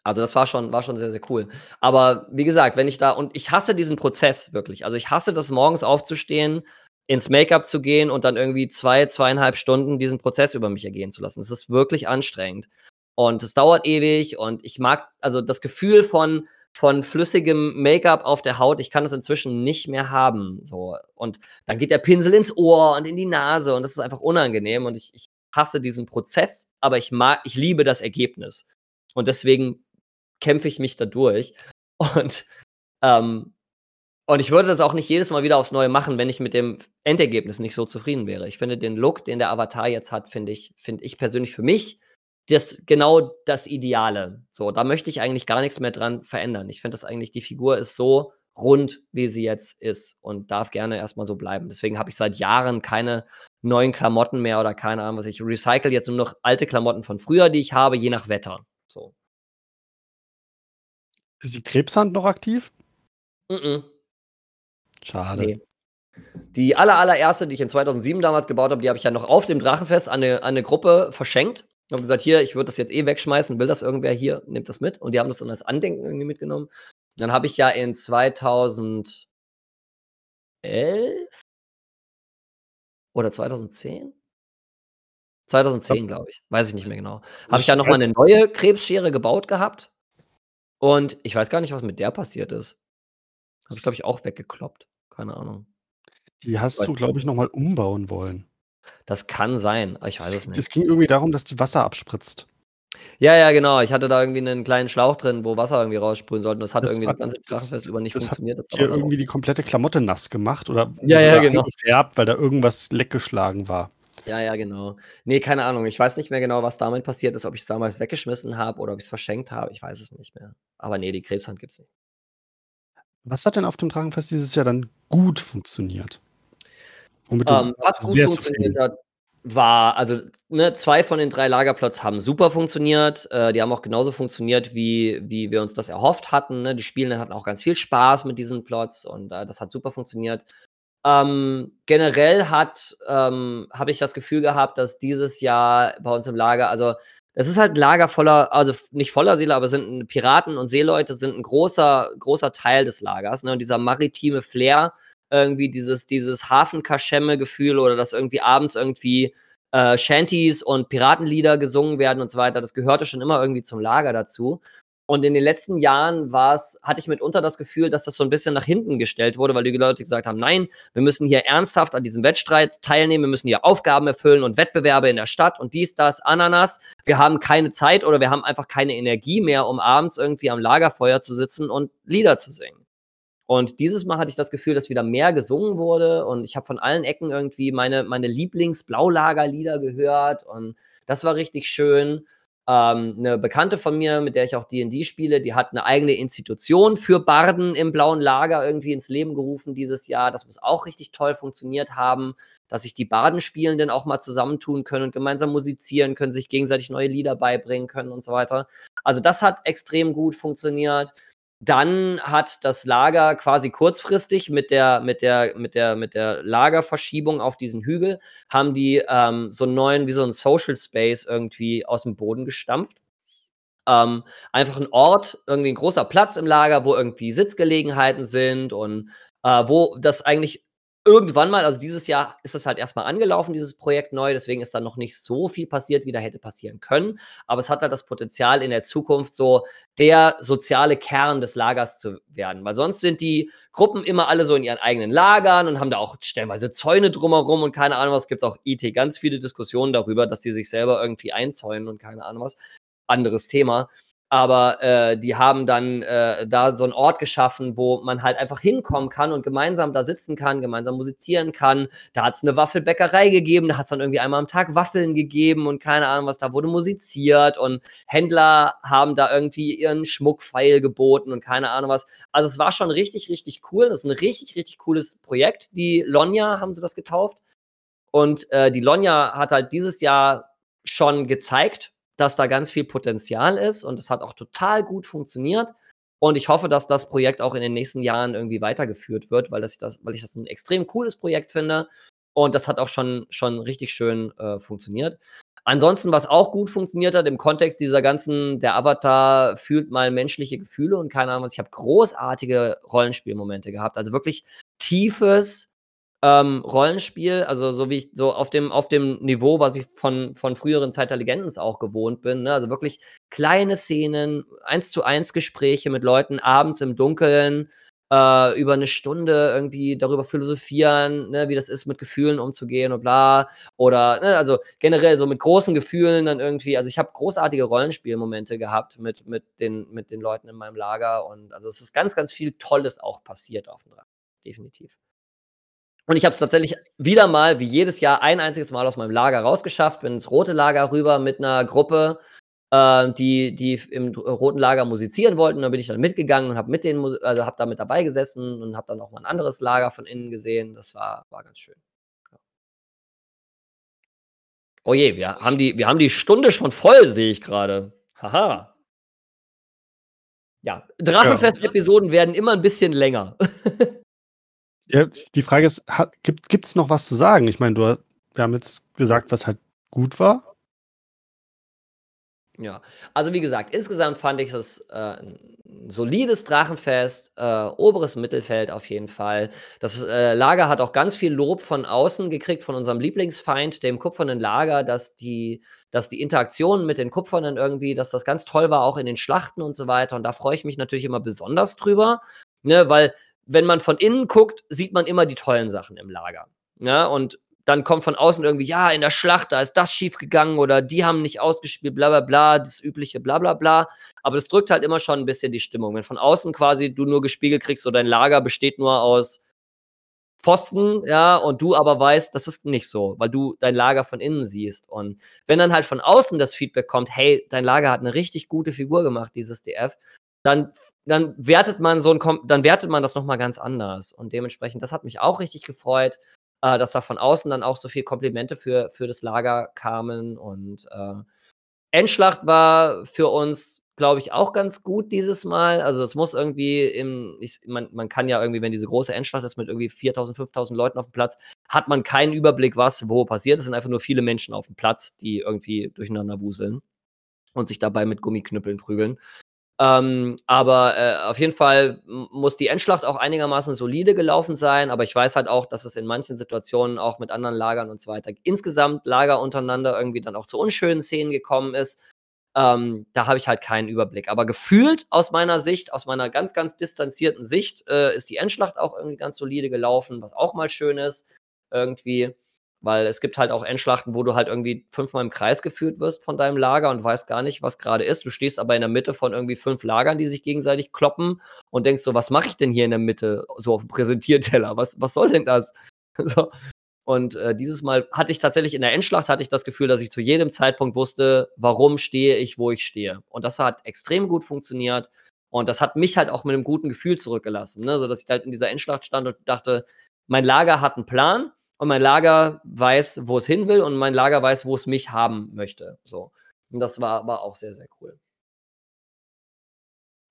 [SPEAKER 3] Also das war schon, war schon sehr, sehr cool. Aber wie gesagt, wenn ich da, und ich hasse diesen Prozess wirklich. Also ich hasse das morgens aufzustehen, ins Make-up zu gehen und dann irgendwie zwei, zweieinhalb Stunden diesen Prozess über mich ergehen zu lassen. Das ist wirklich anstrengend. Und es dauert ewig und ich mag also das Gefühl von von flüssigem Make-up auf der Haut, ich kann das inzwischen nicht mehr haben, so. Und dann geht der Pinsel ins Ohr und in die Nase und das ist einfach unangenehm und ich ich hasse diesen Prozess, aber ich mag ich liebe das Ergebnis. Und deswegen kämpfe ich mich da durch. Und, ähm und ich würde das auch nicht jedes Mal wieder aufs Neue machen, wenn ich mit dem Endergebnis nicht so zufrieden wäre. Ich finde den Look, den der Avatar jetzt hat, finde ich finde ich persönlich für mich das genau das Ideale. So, da möchte ich eigentlich gar nichts mehr dran verändern. Ich finde das eigentlich, die Figur ist so rund, wie sie jetzt ist und darf gerne erstmal so bleiben. Deswegen habe ich seit Jahren keine neuen Klamotten mehr oder keine Ahnung was. Ich recycle jetzt nur noch alte Klamotten von früher, die ich habe, je nach Wetter. So.
[SPEAKER 4] Ist die Krebshand noch aktiv?
[SPEAKER 3] Mm, -mm.
[SPEAKER 4] Schade. Nee.
[SPEAKER 3] Die aller, allererste, die ich in 2007 damals gebaut habe, die habe ich ja noch auf dem Drachenfest an eine, an eine Gruppe verschenkt. Ich habe gesagt, hier, ich würde das jetzt eh wegschmeißen, will das irgendwer hier, nimmt das mit. Und die haben das dann als Andenken irgendwie mitgenommen. Und dann habe ich ja in 2011 oder 2010? 2010, glaube ich. Weiß ich nicht mehr genau. Habe ich ja nochmal eine neue Krebsschere gebaut gehabt. Und ich weiß gar nicht, was mit der passiert ist. Habe ich, glaube ich, auch weggekloppt. Keine Ahnung.
[SPEAKER 4] Die hast du, glaube ich, nochmal umbauen wollen.
[SPEAKER 3] Das kann sein, ich weiß es nicht.
[SPEAKER 4] Es ging irgendwie darum, dass die Wasser abspritzt.
[SPEAKER 3] Ja, ja, genau. Ich hatte da irgendwie einen kleinen Schlauch drin, wo Wasser irgendwie raussprühen sollte. Das hat das irgendwie hat, das ganze Drachenfest über nicht
[SPEAKER 4] das
[SPEAKER 3] funktioniert.
[SPEAKER 4] Das hat dir irgendwie die komplette Klamotte nass gemacht oder
[SPEAKER 3] ja, ja, genau.
[SPEAKER 4] gefärbt, weil da irgendwas leckgeschlagen war.
[SPEAKER 3] Ja, ja, genau. Nee, keine Ahnung. Ich weiß nicht mehr genau, was damit passiert ist, ob ich es damals weggeschmissen habe oder ob ich es verschenkt habe. Ich weiß es nicht mehr. Aber nee, die Krebshand gibt es nicht.
[SPEAKER 4] Was hat denn auf dem Drachenfest dieses Jahr dann gut funktioniert?
[SPEAKER 3] Ähm, was gut funktioniert hat, war, also ne, zwei von den drei Lagerplots haben super funktioniert. Äh, die haben auch genauso funktioniert, wie, wie wir uns das erhofft hatten. Ne? Die Spielenden hatten auch ganz viel Spaß mit diesen Plots und äh, das hat super funktioniert. Ähm, generell hat ähm, habe ich das Gefühl gehabt, dass dieses Jahr bei uns im Lager, also es ist halt ein Lager voller, also nicht voller Seele, aber sind Piraten und Seeleute sind ein großer, großer Teil des Lagers. Ne? Und dieser maritime Flair, irgendwie dieses, dieses Hafenkaschemme-Gefühl oder dass irgendwie abends irgendwie äh, Shanties und Piratenlieder gesungen werden und so weiter. Das gehörte schon immer irgendwie zum Lager dazu. Und in den letzten Jahren war's, hatte ich mitunter das Gefühl, dass das so ein bisschen nach hinten gestellt wurde, weil die Leute gesagt haben, nein, wir müssen hier ernsthaft an diesem Wettstreit teilnehmen, wir müssen hier Aufgaben erfüllen und Wettbewerbe in der Stadt und dies, das, Ananas. Wir haben keine Zeit oder wir haben einfach keine Energie mehr, um abends irgendwie am Lagerfeuer zu sitzen und Lieder zu singen. Und dieses Mal hatte ich das Gefühl, dass wieder mehr gesungen wurde und ich habe von allen Ecken irgendwie meine, meine Lieblings-Blaulager-Lieder gehört und das war richtig schön. Ähm, eine Bekannte von mir, mit der ich auch D&D spiele, die hat eine eigene Institution für Barden im blauen Lager irgendwie ins Leben gerufen dieses Jahr. Das muss auch richtig toll funktioniert haben, dass sich die Bardenspielenden auch mal zusammentun können und gemeinsam musizieren können, sich gegenseitig neue Lieder beibringen können und so weiter. Also das hat extrem gut funktioniert. Dann hat das Lager quasi kurzfristig mit der, mit der, mit der, mit der Lagerverschiebung auf diesen Hügel, haben die ähm, so einen neuen, wie so ein Social Space irgendwie aus dem Boden gestampft. Ähm, einfach ein Ort, irgendwie ein großer Platz im Lager, wo irgendwie Sitzgelegenheiten sind und äh, wo das eigentlich irgendwann mal, also dieses Jahr ist das halt erstmal angelaufen, dieses Projekt neu, deswegen ist da noch nicht so viel passiert, wie da hätte passieren können. Aber es hat halt das Potenzial, in der Zukunft so der soziale Kern des Lagers zu werden. Weil sonst sind die Gruppen immer alle so in ihren eigenen Lagern und haben da auch stellenweise Zäune drumherum und keine Ahnung was. Gibt es auch IT ganz viele Diskussionen darüber, dass die sich selber irgendwie einzäunen und keine Ahnung was. Anderes Thema aber äh, die haben dann äh, da so einen Ort geschaffen, wo man halt einfach hinkommen kann und gemeinsam da sitzen kann, gemeinsam musizieren kann. Da hat es eine Waffelbäckerei gegeben, da hat es dann irgendwie einmal am Tag Waffeln gegeben und keine Ahnung was, da wurde musiziert und Händler haben da irgendwie ihren Schmuckpfeil geboten und keine Ahnung was. Also es war schon richtig, richtig cool. Das ist ein richtig, richtig cooles Projekt. Die Lonja haben sie das getauft. Und äh, die Lonja hat halt dieses Jahr schon gezeigt, dass da ganz viel Potenzial ist und es hat auch total gut funktioniert. Und ich hoffe, dass das Projekt auch in den nächsten Jahren irgendwie weitergeführt wird, weil, das, das, weil ich das ein extrem cooles Projekt finde. Und das hat auch schon, schon richtig schön äh, funktioniert. Ansonsten, was auch gut funktioniert hat im Kontext dieser ganzen, der Avatar fühlt mal menschliche Gefühle und keine Ahnung was. Ich habe großartige Rollenspielmomente gehabt. Also wirklich tiefes, ähm, Rollenspiel, also so wie ich so auf dem, auf dem Niveau, was ich von, von früheren Zeit der Legendens auch gewohnt bin. Ne? Also wirklich kleine Szenen, eins zu eins Gespräche mit Leuten abends im Dunkeln, äh, über eine Stunde irgendwie darüber philosophieren, ne, wie das ist, mit Gefühlen umzugehen und bla. Oder, ne, also generell so mit großen Gefühlen dann irgendwie. Also ich habe großartige Rollenspielmomente gehabt mit, mit, den, mit den Leuten in meinem Lager. Und also es ist ganz, ganz viel Tolles auch passiert auf dem Rad. Definitiv. Und ich habe es tatsächlich wieder mal, wie jedes Jahr, ein einziges Mal aus meinem Lager rausgeschafft, bin ins rote Lager rüber mit einer Gruppe, äh, die, die im roten Lager musizieren wollten. Da bin ich dann mitgegangen und habe mit denen, also habe da mit dabei gesessen und habe dann auch mal ein anderes Lager von innen gesehen. Das war, war ganz schön. Oh je, wir haben, die, wir haben die Stunde schon voll, sehe ich gerade. Haha. Ja, Drachenfest-Episoden werden immer ein bisschen länger.
[SPEAKER 4] Ja, die Frage ist, gibt es noch was zu sagen? Ich meine, du, wir haben jetzt gesagt, was halt gut war.
[SPEAKER 3] Ja, also wie gesagt, insgesamt fand ich es äh, ein solides Drachenfest, äh, oberes Mittelfeld auf jeden Fall. Das äh, Lager hat auch ganz viel Lob von außen gekriegt, von unserem Lieblingsfeind, dem kupfernen Lager, dass die, dass die Interaktionen mit den Kupfernen irgendwie, dass das ganz toll war, auch in den Schlachten und so weiter. Und da freue ich mich natürlich immer besonders drüber, ne, weil wenn man von innen guckt, sieht man immer die tollen Sachen im Lager. Ja, und dann kommt von außen irgendwie, ja, in der Schlacht, da ist das schiefgegangen oder die haben nicht ausgespielt, bla bla bla, das übliche bla bla bla. Aber das drückt halt immer schon ein bisschen die Stimmung. Wenn von außen quasi du nur gespiegelt kriegst, so dein Lager besteht nur aus Pfosten, ja, und du aber weißt, das ist nicht so, weil du dein Lager von innen siehst. Und wenn dann halt von außen das Feedback kommt, hey, dein Lager hat eine richtig gute Figur gemacht, dieses DF, dann, dann wertet man so ein, dann wertet man das nochmal ganz anders. Und dementsprechend, das hat mich auch richtig gefreut, äh, dass da von außen dann auch so viel Komplimente für, für das Lager kamen. Und äh, Endschlacht war für uns, glaube ich, auch ganz gut dieses Mal. Also es muss irgendwie im, ich, man, man kann ja irgendwie, wenn diese große Endschlacht ist mit irgendwie 4000, 5000 Leuten auf dem Platz, hat man keinen Überblick, was wo passiert. Es sind einfach nur viele Menschen auf dem Platz, die irgendwie durcheinander wuseln und sich dabei mit Gummiknüppeln prügeln. Ähm, aber äh, auf jeden Fall muss die Endschlacht auch einigermaßen solide gelaufen sein. Aber ich weiß halt auch, dass es in manchen Situationen auch mit anderen Lagern und so weiter insgesamt Lager untereinander irgendwie dann auch zu unschönen Szenen gekommen ist. Ähm, da habe ich halt keinen Überblick. Aber gefühlt aus meiner Sicht, aus meiner ganz, ganz distanzierten Sicht, äh, ist die Endschlacht auch irgendwie ganz solide gelaufen, was auch mal schön ist. Irgendwie. Weil es gibt halt auch Endschlachten, wo du halt irgendwie fünfmal im Kreis geführt wirst von deinem Lager und weißt gar nicht, was gerade ist. Du stehst aber in der Mitte von irgendwie fünf Lagern, die sich gegenseitig kloppen und denkst so, was mache ich denn hier in der Mitte, so auf dem Präsentierteller? Was, was soll denn das? so. Und äh, dieses Mal hatte ich tatsächlich in der Endschlacht hatte ich das Gefühl, dass ich zu jedem Zeitpunkt wusste, warum stehe ich, wo ich stehe. Und das hat extrem gut funktioniert. Und das hat mich halt auch mit einem guten Gefühl zurückgelassen, ne? so dass ich halt in dieser Endschlacht stand und dachte, mein Lager hat einen Plan und mein Lager weiß, wo es hin will und mein Lager weiß, wo es mich haben möchte. So. Und das war, war auch sehr, sehr cool.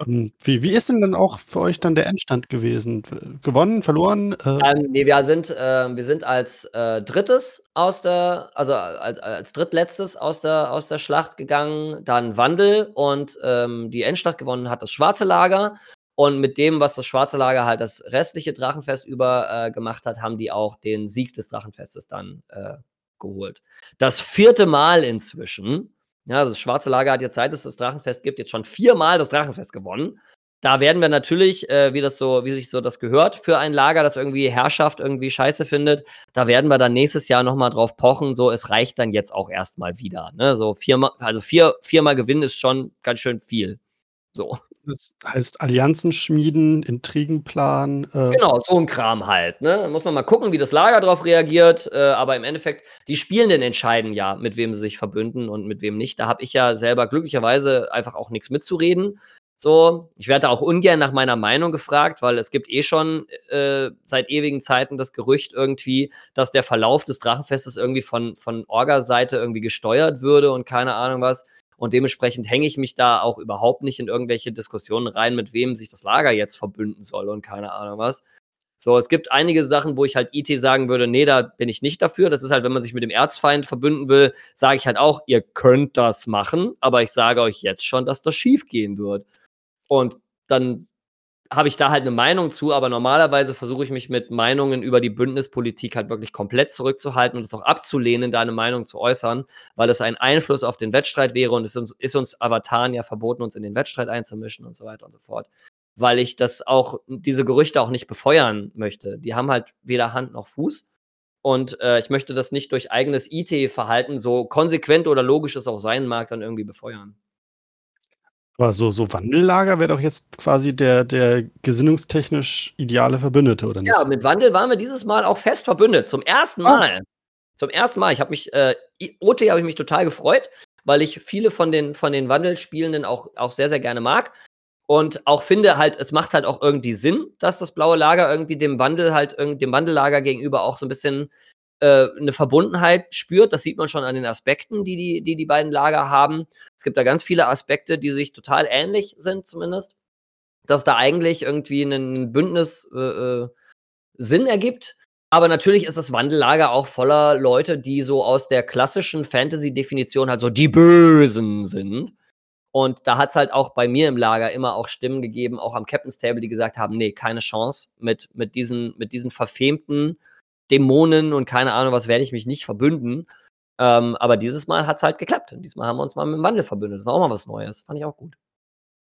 [SPEAKER 4] Ähm, wie, wie ist denn dann auch für euch dann der Endstand gewesen? Gewonnen, verloren?
[SPEAKER 3] Äh? Ähm, nee, wir sind, äh, wir sind als äh, drittes aus der, also als, als drittletztes aus der, aus der Schlacht gegangen, dann Wandel und ähm, die Endstadt gewonnen hat das schwarze Lager und mit dem, was das Schwarze Lager halt das restliche Drachenfest über äh, gemacht hat, haben die auch den Sieg des Drachenfestes dann äh, geholt. Das vierte Mal inzwischen. Ja, das Schwarze Lager hat jetzt, seit es das Drachenfest gibt, jetzt schon viermal das Drachenfest gewonnen. Da werden wir natürlich, äh, wie das so, wie sich so das gehört für ein Lager, das irgendwie Herrschaft irgendwie scheiße findet, da werden wir dann nächstes Jahr nochmal drauf pochen. So, es reicht dann jetzt auch erstmal wieder. Ne? So viermal, also vier, viermal gewinnen ist schon ganz schön viel. So.
[SPEAKER 4] Das heißt Allianzen schmieden, Intrigenplan.
[SPEAKER 3] Äh genau, so ein Kram halt. Ne? Muss man mal gucken, wie das Lager darauf reagiert. Äh, aber im Endeffekt, die Spielenden entscheiden ja, mit wem sie sich verbünden und mit wem nicht. Da habe ich ja selber glücklicherweise einfach auch nichts mitzureden. So, ich werde auch ungern nach meiner Meinung gefragt, weil es gibt eh schon äh, seit ewigen Zeiten das Gerücht irgendwie, dass der Verlauf des Drachenfestes irgendwie von, von Orga-Seite irgendwie gesteuert würde und keine Ahnung was. Und dementsprechend hänge ich mich da auch überhaupt nicht in irgendwelche Diskussionen rein, mit wem sich das Lager jetzt verbünden soll und keine Ahnung was. So, es gibt einige Sachen, wo ich halt IT sagen würde, nee, da bin ich nicht dafür. Das ist halt, wenn man sich mit dem Erzfeind verbünden will, sage ich halt auch, ihr könnt das machen, aber ich sage euch jetzt schon, dass das schief gehen wird. Und dann habe ich da halt eine Meinung zu, aber normalerweise versuche ich mich mit Meinungen über die Bündnispolitik halt wirklich komplett zurückzuhalten und es auch abzulehnen, da eine Meinung zu äußern, weil es ein Einfluss auf den Wettstreit wäre und es ist, ist uns Avataren ja verboten, uns in den Wettstreit einzumischen und so weiter und so fort. Weil ich das auch, diese Gerüchte auch nicht befeuern möchte. Die haben halt weder Hand noch Fuß. Und äh, ich möchte das nicht durch eigenes IT-Verhalten, so konsequent oder logisch es auch sein mag, dann irgendwie befeuern.
[SPEAKER 4] Aber so, so Wandellager wäre doch jetzt quasi der, der gesinnungstechnisch ideale Verbündete, oder nicht?
[SPEAKER 3] Ja, mit Wandel waren wir dieses Mal auch fest verbündet. Zum ersten ah. Mal. Oh. Zum ersten Mal. Ich habe mich, äh, OT habe ich mich total gefreut, weil ich viele von den, von den Wandelspielenden auch, auch sehr, sehr gerne mag. Und auch finde halt, es macht halt auch irgendwie Sinn, dass das blaue Lager irgendwie dem Wandel halt, dem Wandellager gegenüber auch so ein bisschen äh, eine Verbundenheit spürt. Das sieht man schon an den Aspekten, die die, die die beiden Lager haben. Es gibt da ganz viele Aspekte, die sich total ähnlich sind, zumindest. Dass da eigentlich irgendwie ein Bündnis äh, äh, Sinn ergibt. Aber natürlich ist das Wandellager auch voller Leute, die so aus der klassischen Fantasy-Definition halt so die Bösen sind. Und da hat es halt auch bei mir im Lager immer auch Stimmen gegeben, auch am Captain's Table, die gesagt haben, nee, keine Chance mit, mit, diesen, mit diesen verfemten Dämonen und keine Ahnung, was werde ich mich nicht verbünden. Ähm, aber dieses Mal hat es halt geklappt. Und diesmal haben wir uns mal mit dem Wandel verbündet. Das war auch mal was Neues. Fand ich auch gut.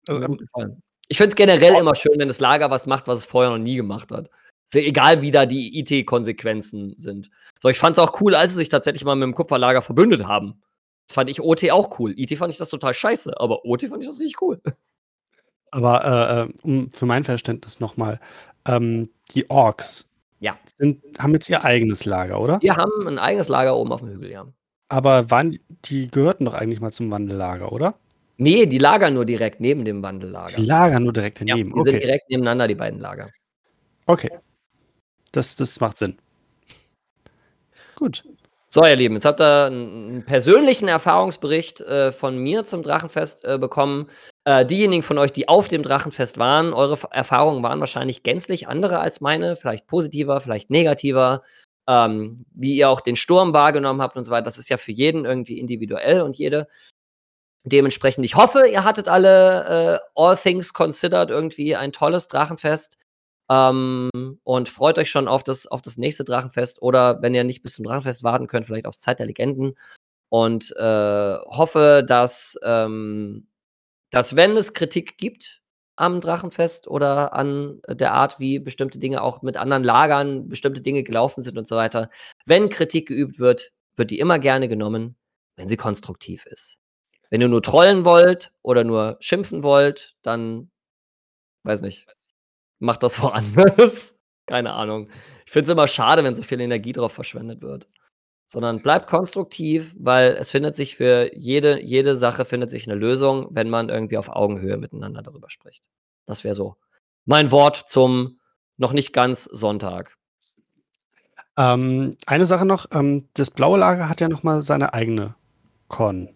[SPEAKER 3] Also, gut gefallen. Ich finde es generell immer schön, wenn das Lager was macht, was es vorher noch nie gemacht hat. Sehr egal, wie da die IT-Konsequenzen sind. So, ich fand es auch cool, als sie sich tatsächlich mal mit dem Kupferlager verbündet haben. Das fand ich OT auch cool. IT fand ich das total scheiße, aber OT fand ich das richtig cool.
[SPEAKER 4] Aber äh, äh um für mein Verständnis nochmal, ähm, die Orks,
[SPEAKER 3] ja.
[SPEAKER 4] Sind, haben jetzt ihr eigenes Lager, oder?
[SPEAKER 3] Wir haben ein eigenes Lager oben auf dem Hügel, ja.
[SPEAKER 4] Aber waren, die gehörten doch eigentlich mal zum Wandellager, oder?
[SPEAKER 3] Nee, die lagern nur direkt neben dem Wandellager.
[SPEAKER 4] Die lagern nur direkt daneben.
[SPEAKER 3] Ja, die okay. sind direkt nebeneinander, die beiden Lager.
[SPEAKER 4] Okay. Das, das macht Sinn. Gut.
[SPEAKER 3] So, ihr Lieben, jetzt habt ihr einen persönlichen Erfahrungsbericht äh, von mir zum Drachenfest äh, bekommen. Äh, diejenigen von euch, die auf dem Drachenfest waren, eure Erfahrungen waren wahrscheinlich gänzlich andere als meine, vielleicht positiver, vielleicht negativer. Ähm, wie ihr auch den Sturm wahrgenommen habt und so weiter, das ist ja für jeden irgendwie individuell und jede. dementsprechend, ich hoffe, ihr hattet alle äh, All Things Considered irgendwie ein tolles Drachenfest. Ähm, und freut euch schon auf das, auf das nächste Drachenfest oder wenn ihr nicht bis zum Drachenfest warten könnt, vielleicht aufs Zeit der Legenden. Und äh, hoffe, dass, ähm, dass, wenn es Kritik gibt am Drachenfest oder an der Art, wie bestimmte Dinge auch mit anderen Lagern, bestimmte Dinge gelaufen sind und so weiter, wenn Kritik geübt wird, wird die immer gerne genommen, wenn sie konstruktiv ist. Wenn ihr nur trollen wollt oder nur schimpfen wollt, dann weiß nicht, macht das woanders. Keine Ahnung. Ich finde es immer schade, wenn so viel Energie drauf verschwendet wird. Sondern bleibt konstruktiv, weil es findet sich für jede, jede Sache findet sich eine Lösung, wenn man irgendwie auf Augenhöhe miteinander darüber spricht. Das wäre so mein Wort zum noch nicht ganz Sonntag.
[SPEAKER 4] Ähm, eine Sache noch, ähm, das blaue Lager hat ja noch mal seine eigene Con.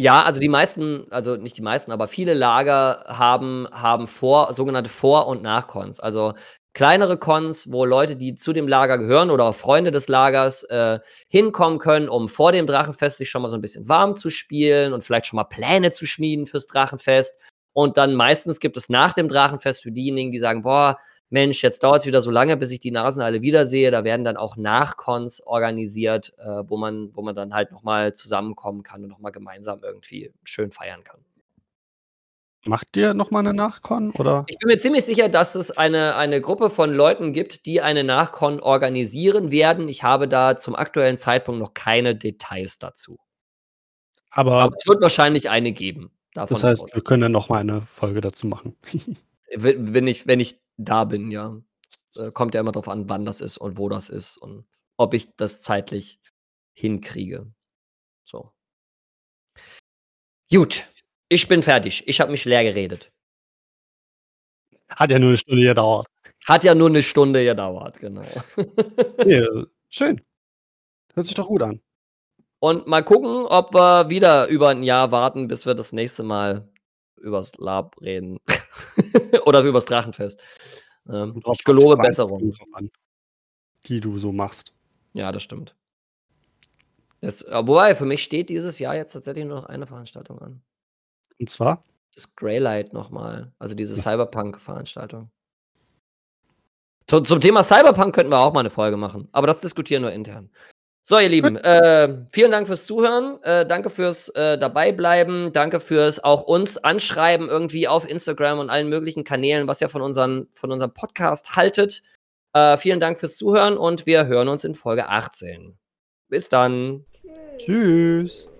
[SPEAKER 3] Ja, also die meisten, also nicht die meisten, aber viele Lager haben, haben vor, sogenannte Vor- und Nachcons. Also kleinere Cons, wo Leute, die zu dem Lager gehören oder auch Freunde des Lagers äh, hinkommen können, um vor dem Drachenfest sich schon mal so ein bisschen warm zu spielen und vielleicht schon mal Pläne zu schmieden fürs Drachenfest. Und dann meistens gibt es nach dem Drachenfest für diejenigen, die sagen, boah, Mensch, jetzt dauert es wieder so lange, bis ich die Nasen alle wiedersehe. Da werden dann auch Nachcons organisiert, äh, wo, man, wo man dann halt nochmal zusammenkommen kann und nochmal gemeinsam irgendwie schön feiern kann.
[SPEAKER 4] Macht ihr nochmal eine Nachcon? Oder?
[SPEAKER 3] Ich bin mir ziemlich sicher, dass es eine, eine Gruppe von Leuten gibt, die eine Nachcon organisieren werden. Ich habe da zum aktuellen Zeitpunkt noch keine Details dazu.
[SPEAKER 4] Aber,
[SPEAKER 3] Aber es wird wahrscheinlich eine geben.
[SPEAKER 4] Das heißt, wir können dann nochmal eine Folge dazu machen.
[SPEAKER 3] wenn, ich, wenn ich da bin, ja. Äh, kommt ja immer darauf an, wann das ist und wo das ist und ob ich das zeitlich hinkriege. So. Gut, ich bin fertig. Ich habe mich leer geredet.
[SPEAKER 4] Hat ja nur eine Stunde gedauert.
[SPEAKER 3] Hat ja nur eine Stunde gedauert, genau.
[SPEAKER 4] ja, schön. Hört sich doch gut an.
[SPEAKER 3] Und mal gucken, ob wir wieder über ein Jahr warten, bis wir das nächste Mal übers Lab reden. Oder übers Drachenfest. Ähm, ich gelobe Besserung.
[SPEAKER 4] Die du so machst.
[SPEAKER 3] Ja, das stimmt. Das, wobei, für mich steht dieses Jahr jetzt tatsächlich nur noch eine Veranstaltung an.
[SPEAKER 4] Und zwar?
[SPEAKER 3] Das Greylight nochmal. Also diese Cyberpunk-Veranstaltung. Zum, zum Thema Cyberpunk könnten wir auch mal eine Folge machen. Aber das diskutieren wir intern. So, ihr Lieben, äh, vielen Dank fürs Zuhören. Äh, danke fürs äh, Dabeibleiben. Danke fürs auch uns anschreiben irgendwie auf Instagram und allen möglichen Kanälen, was ihr von, unseren, von unserem Podcast haltet. Äh, vielen Dank fürs Zuhören und wir hören uns in Folge 18. Bis dann.
[SPEAKER 4] Tschüss.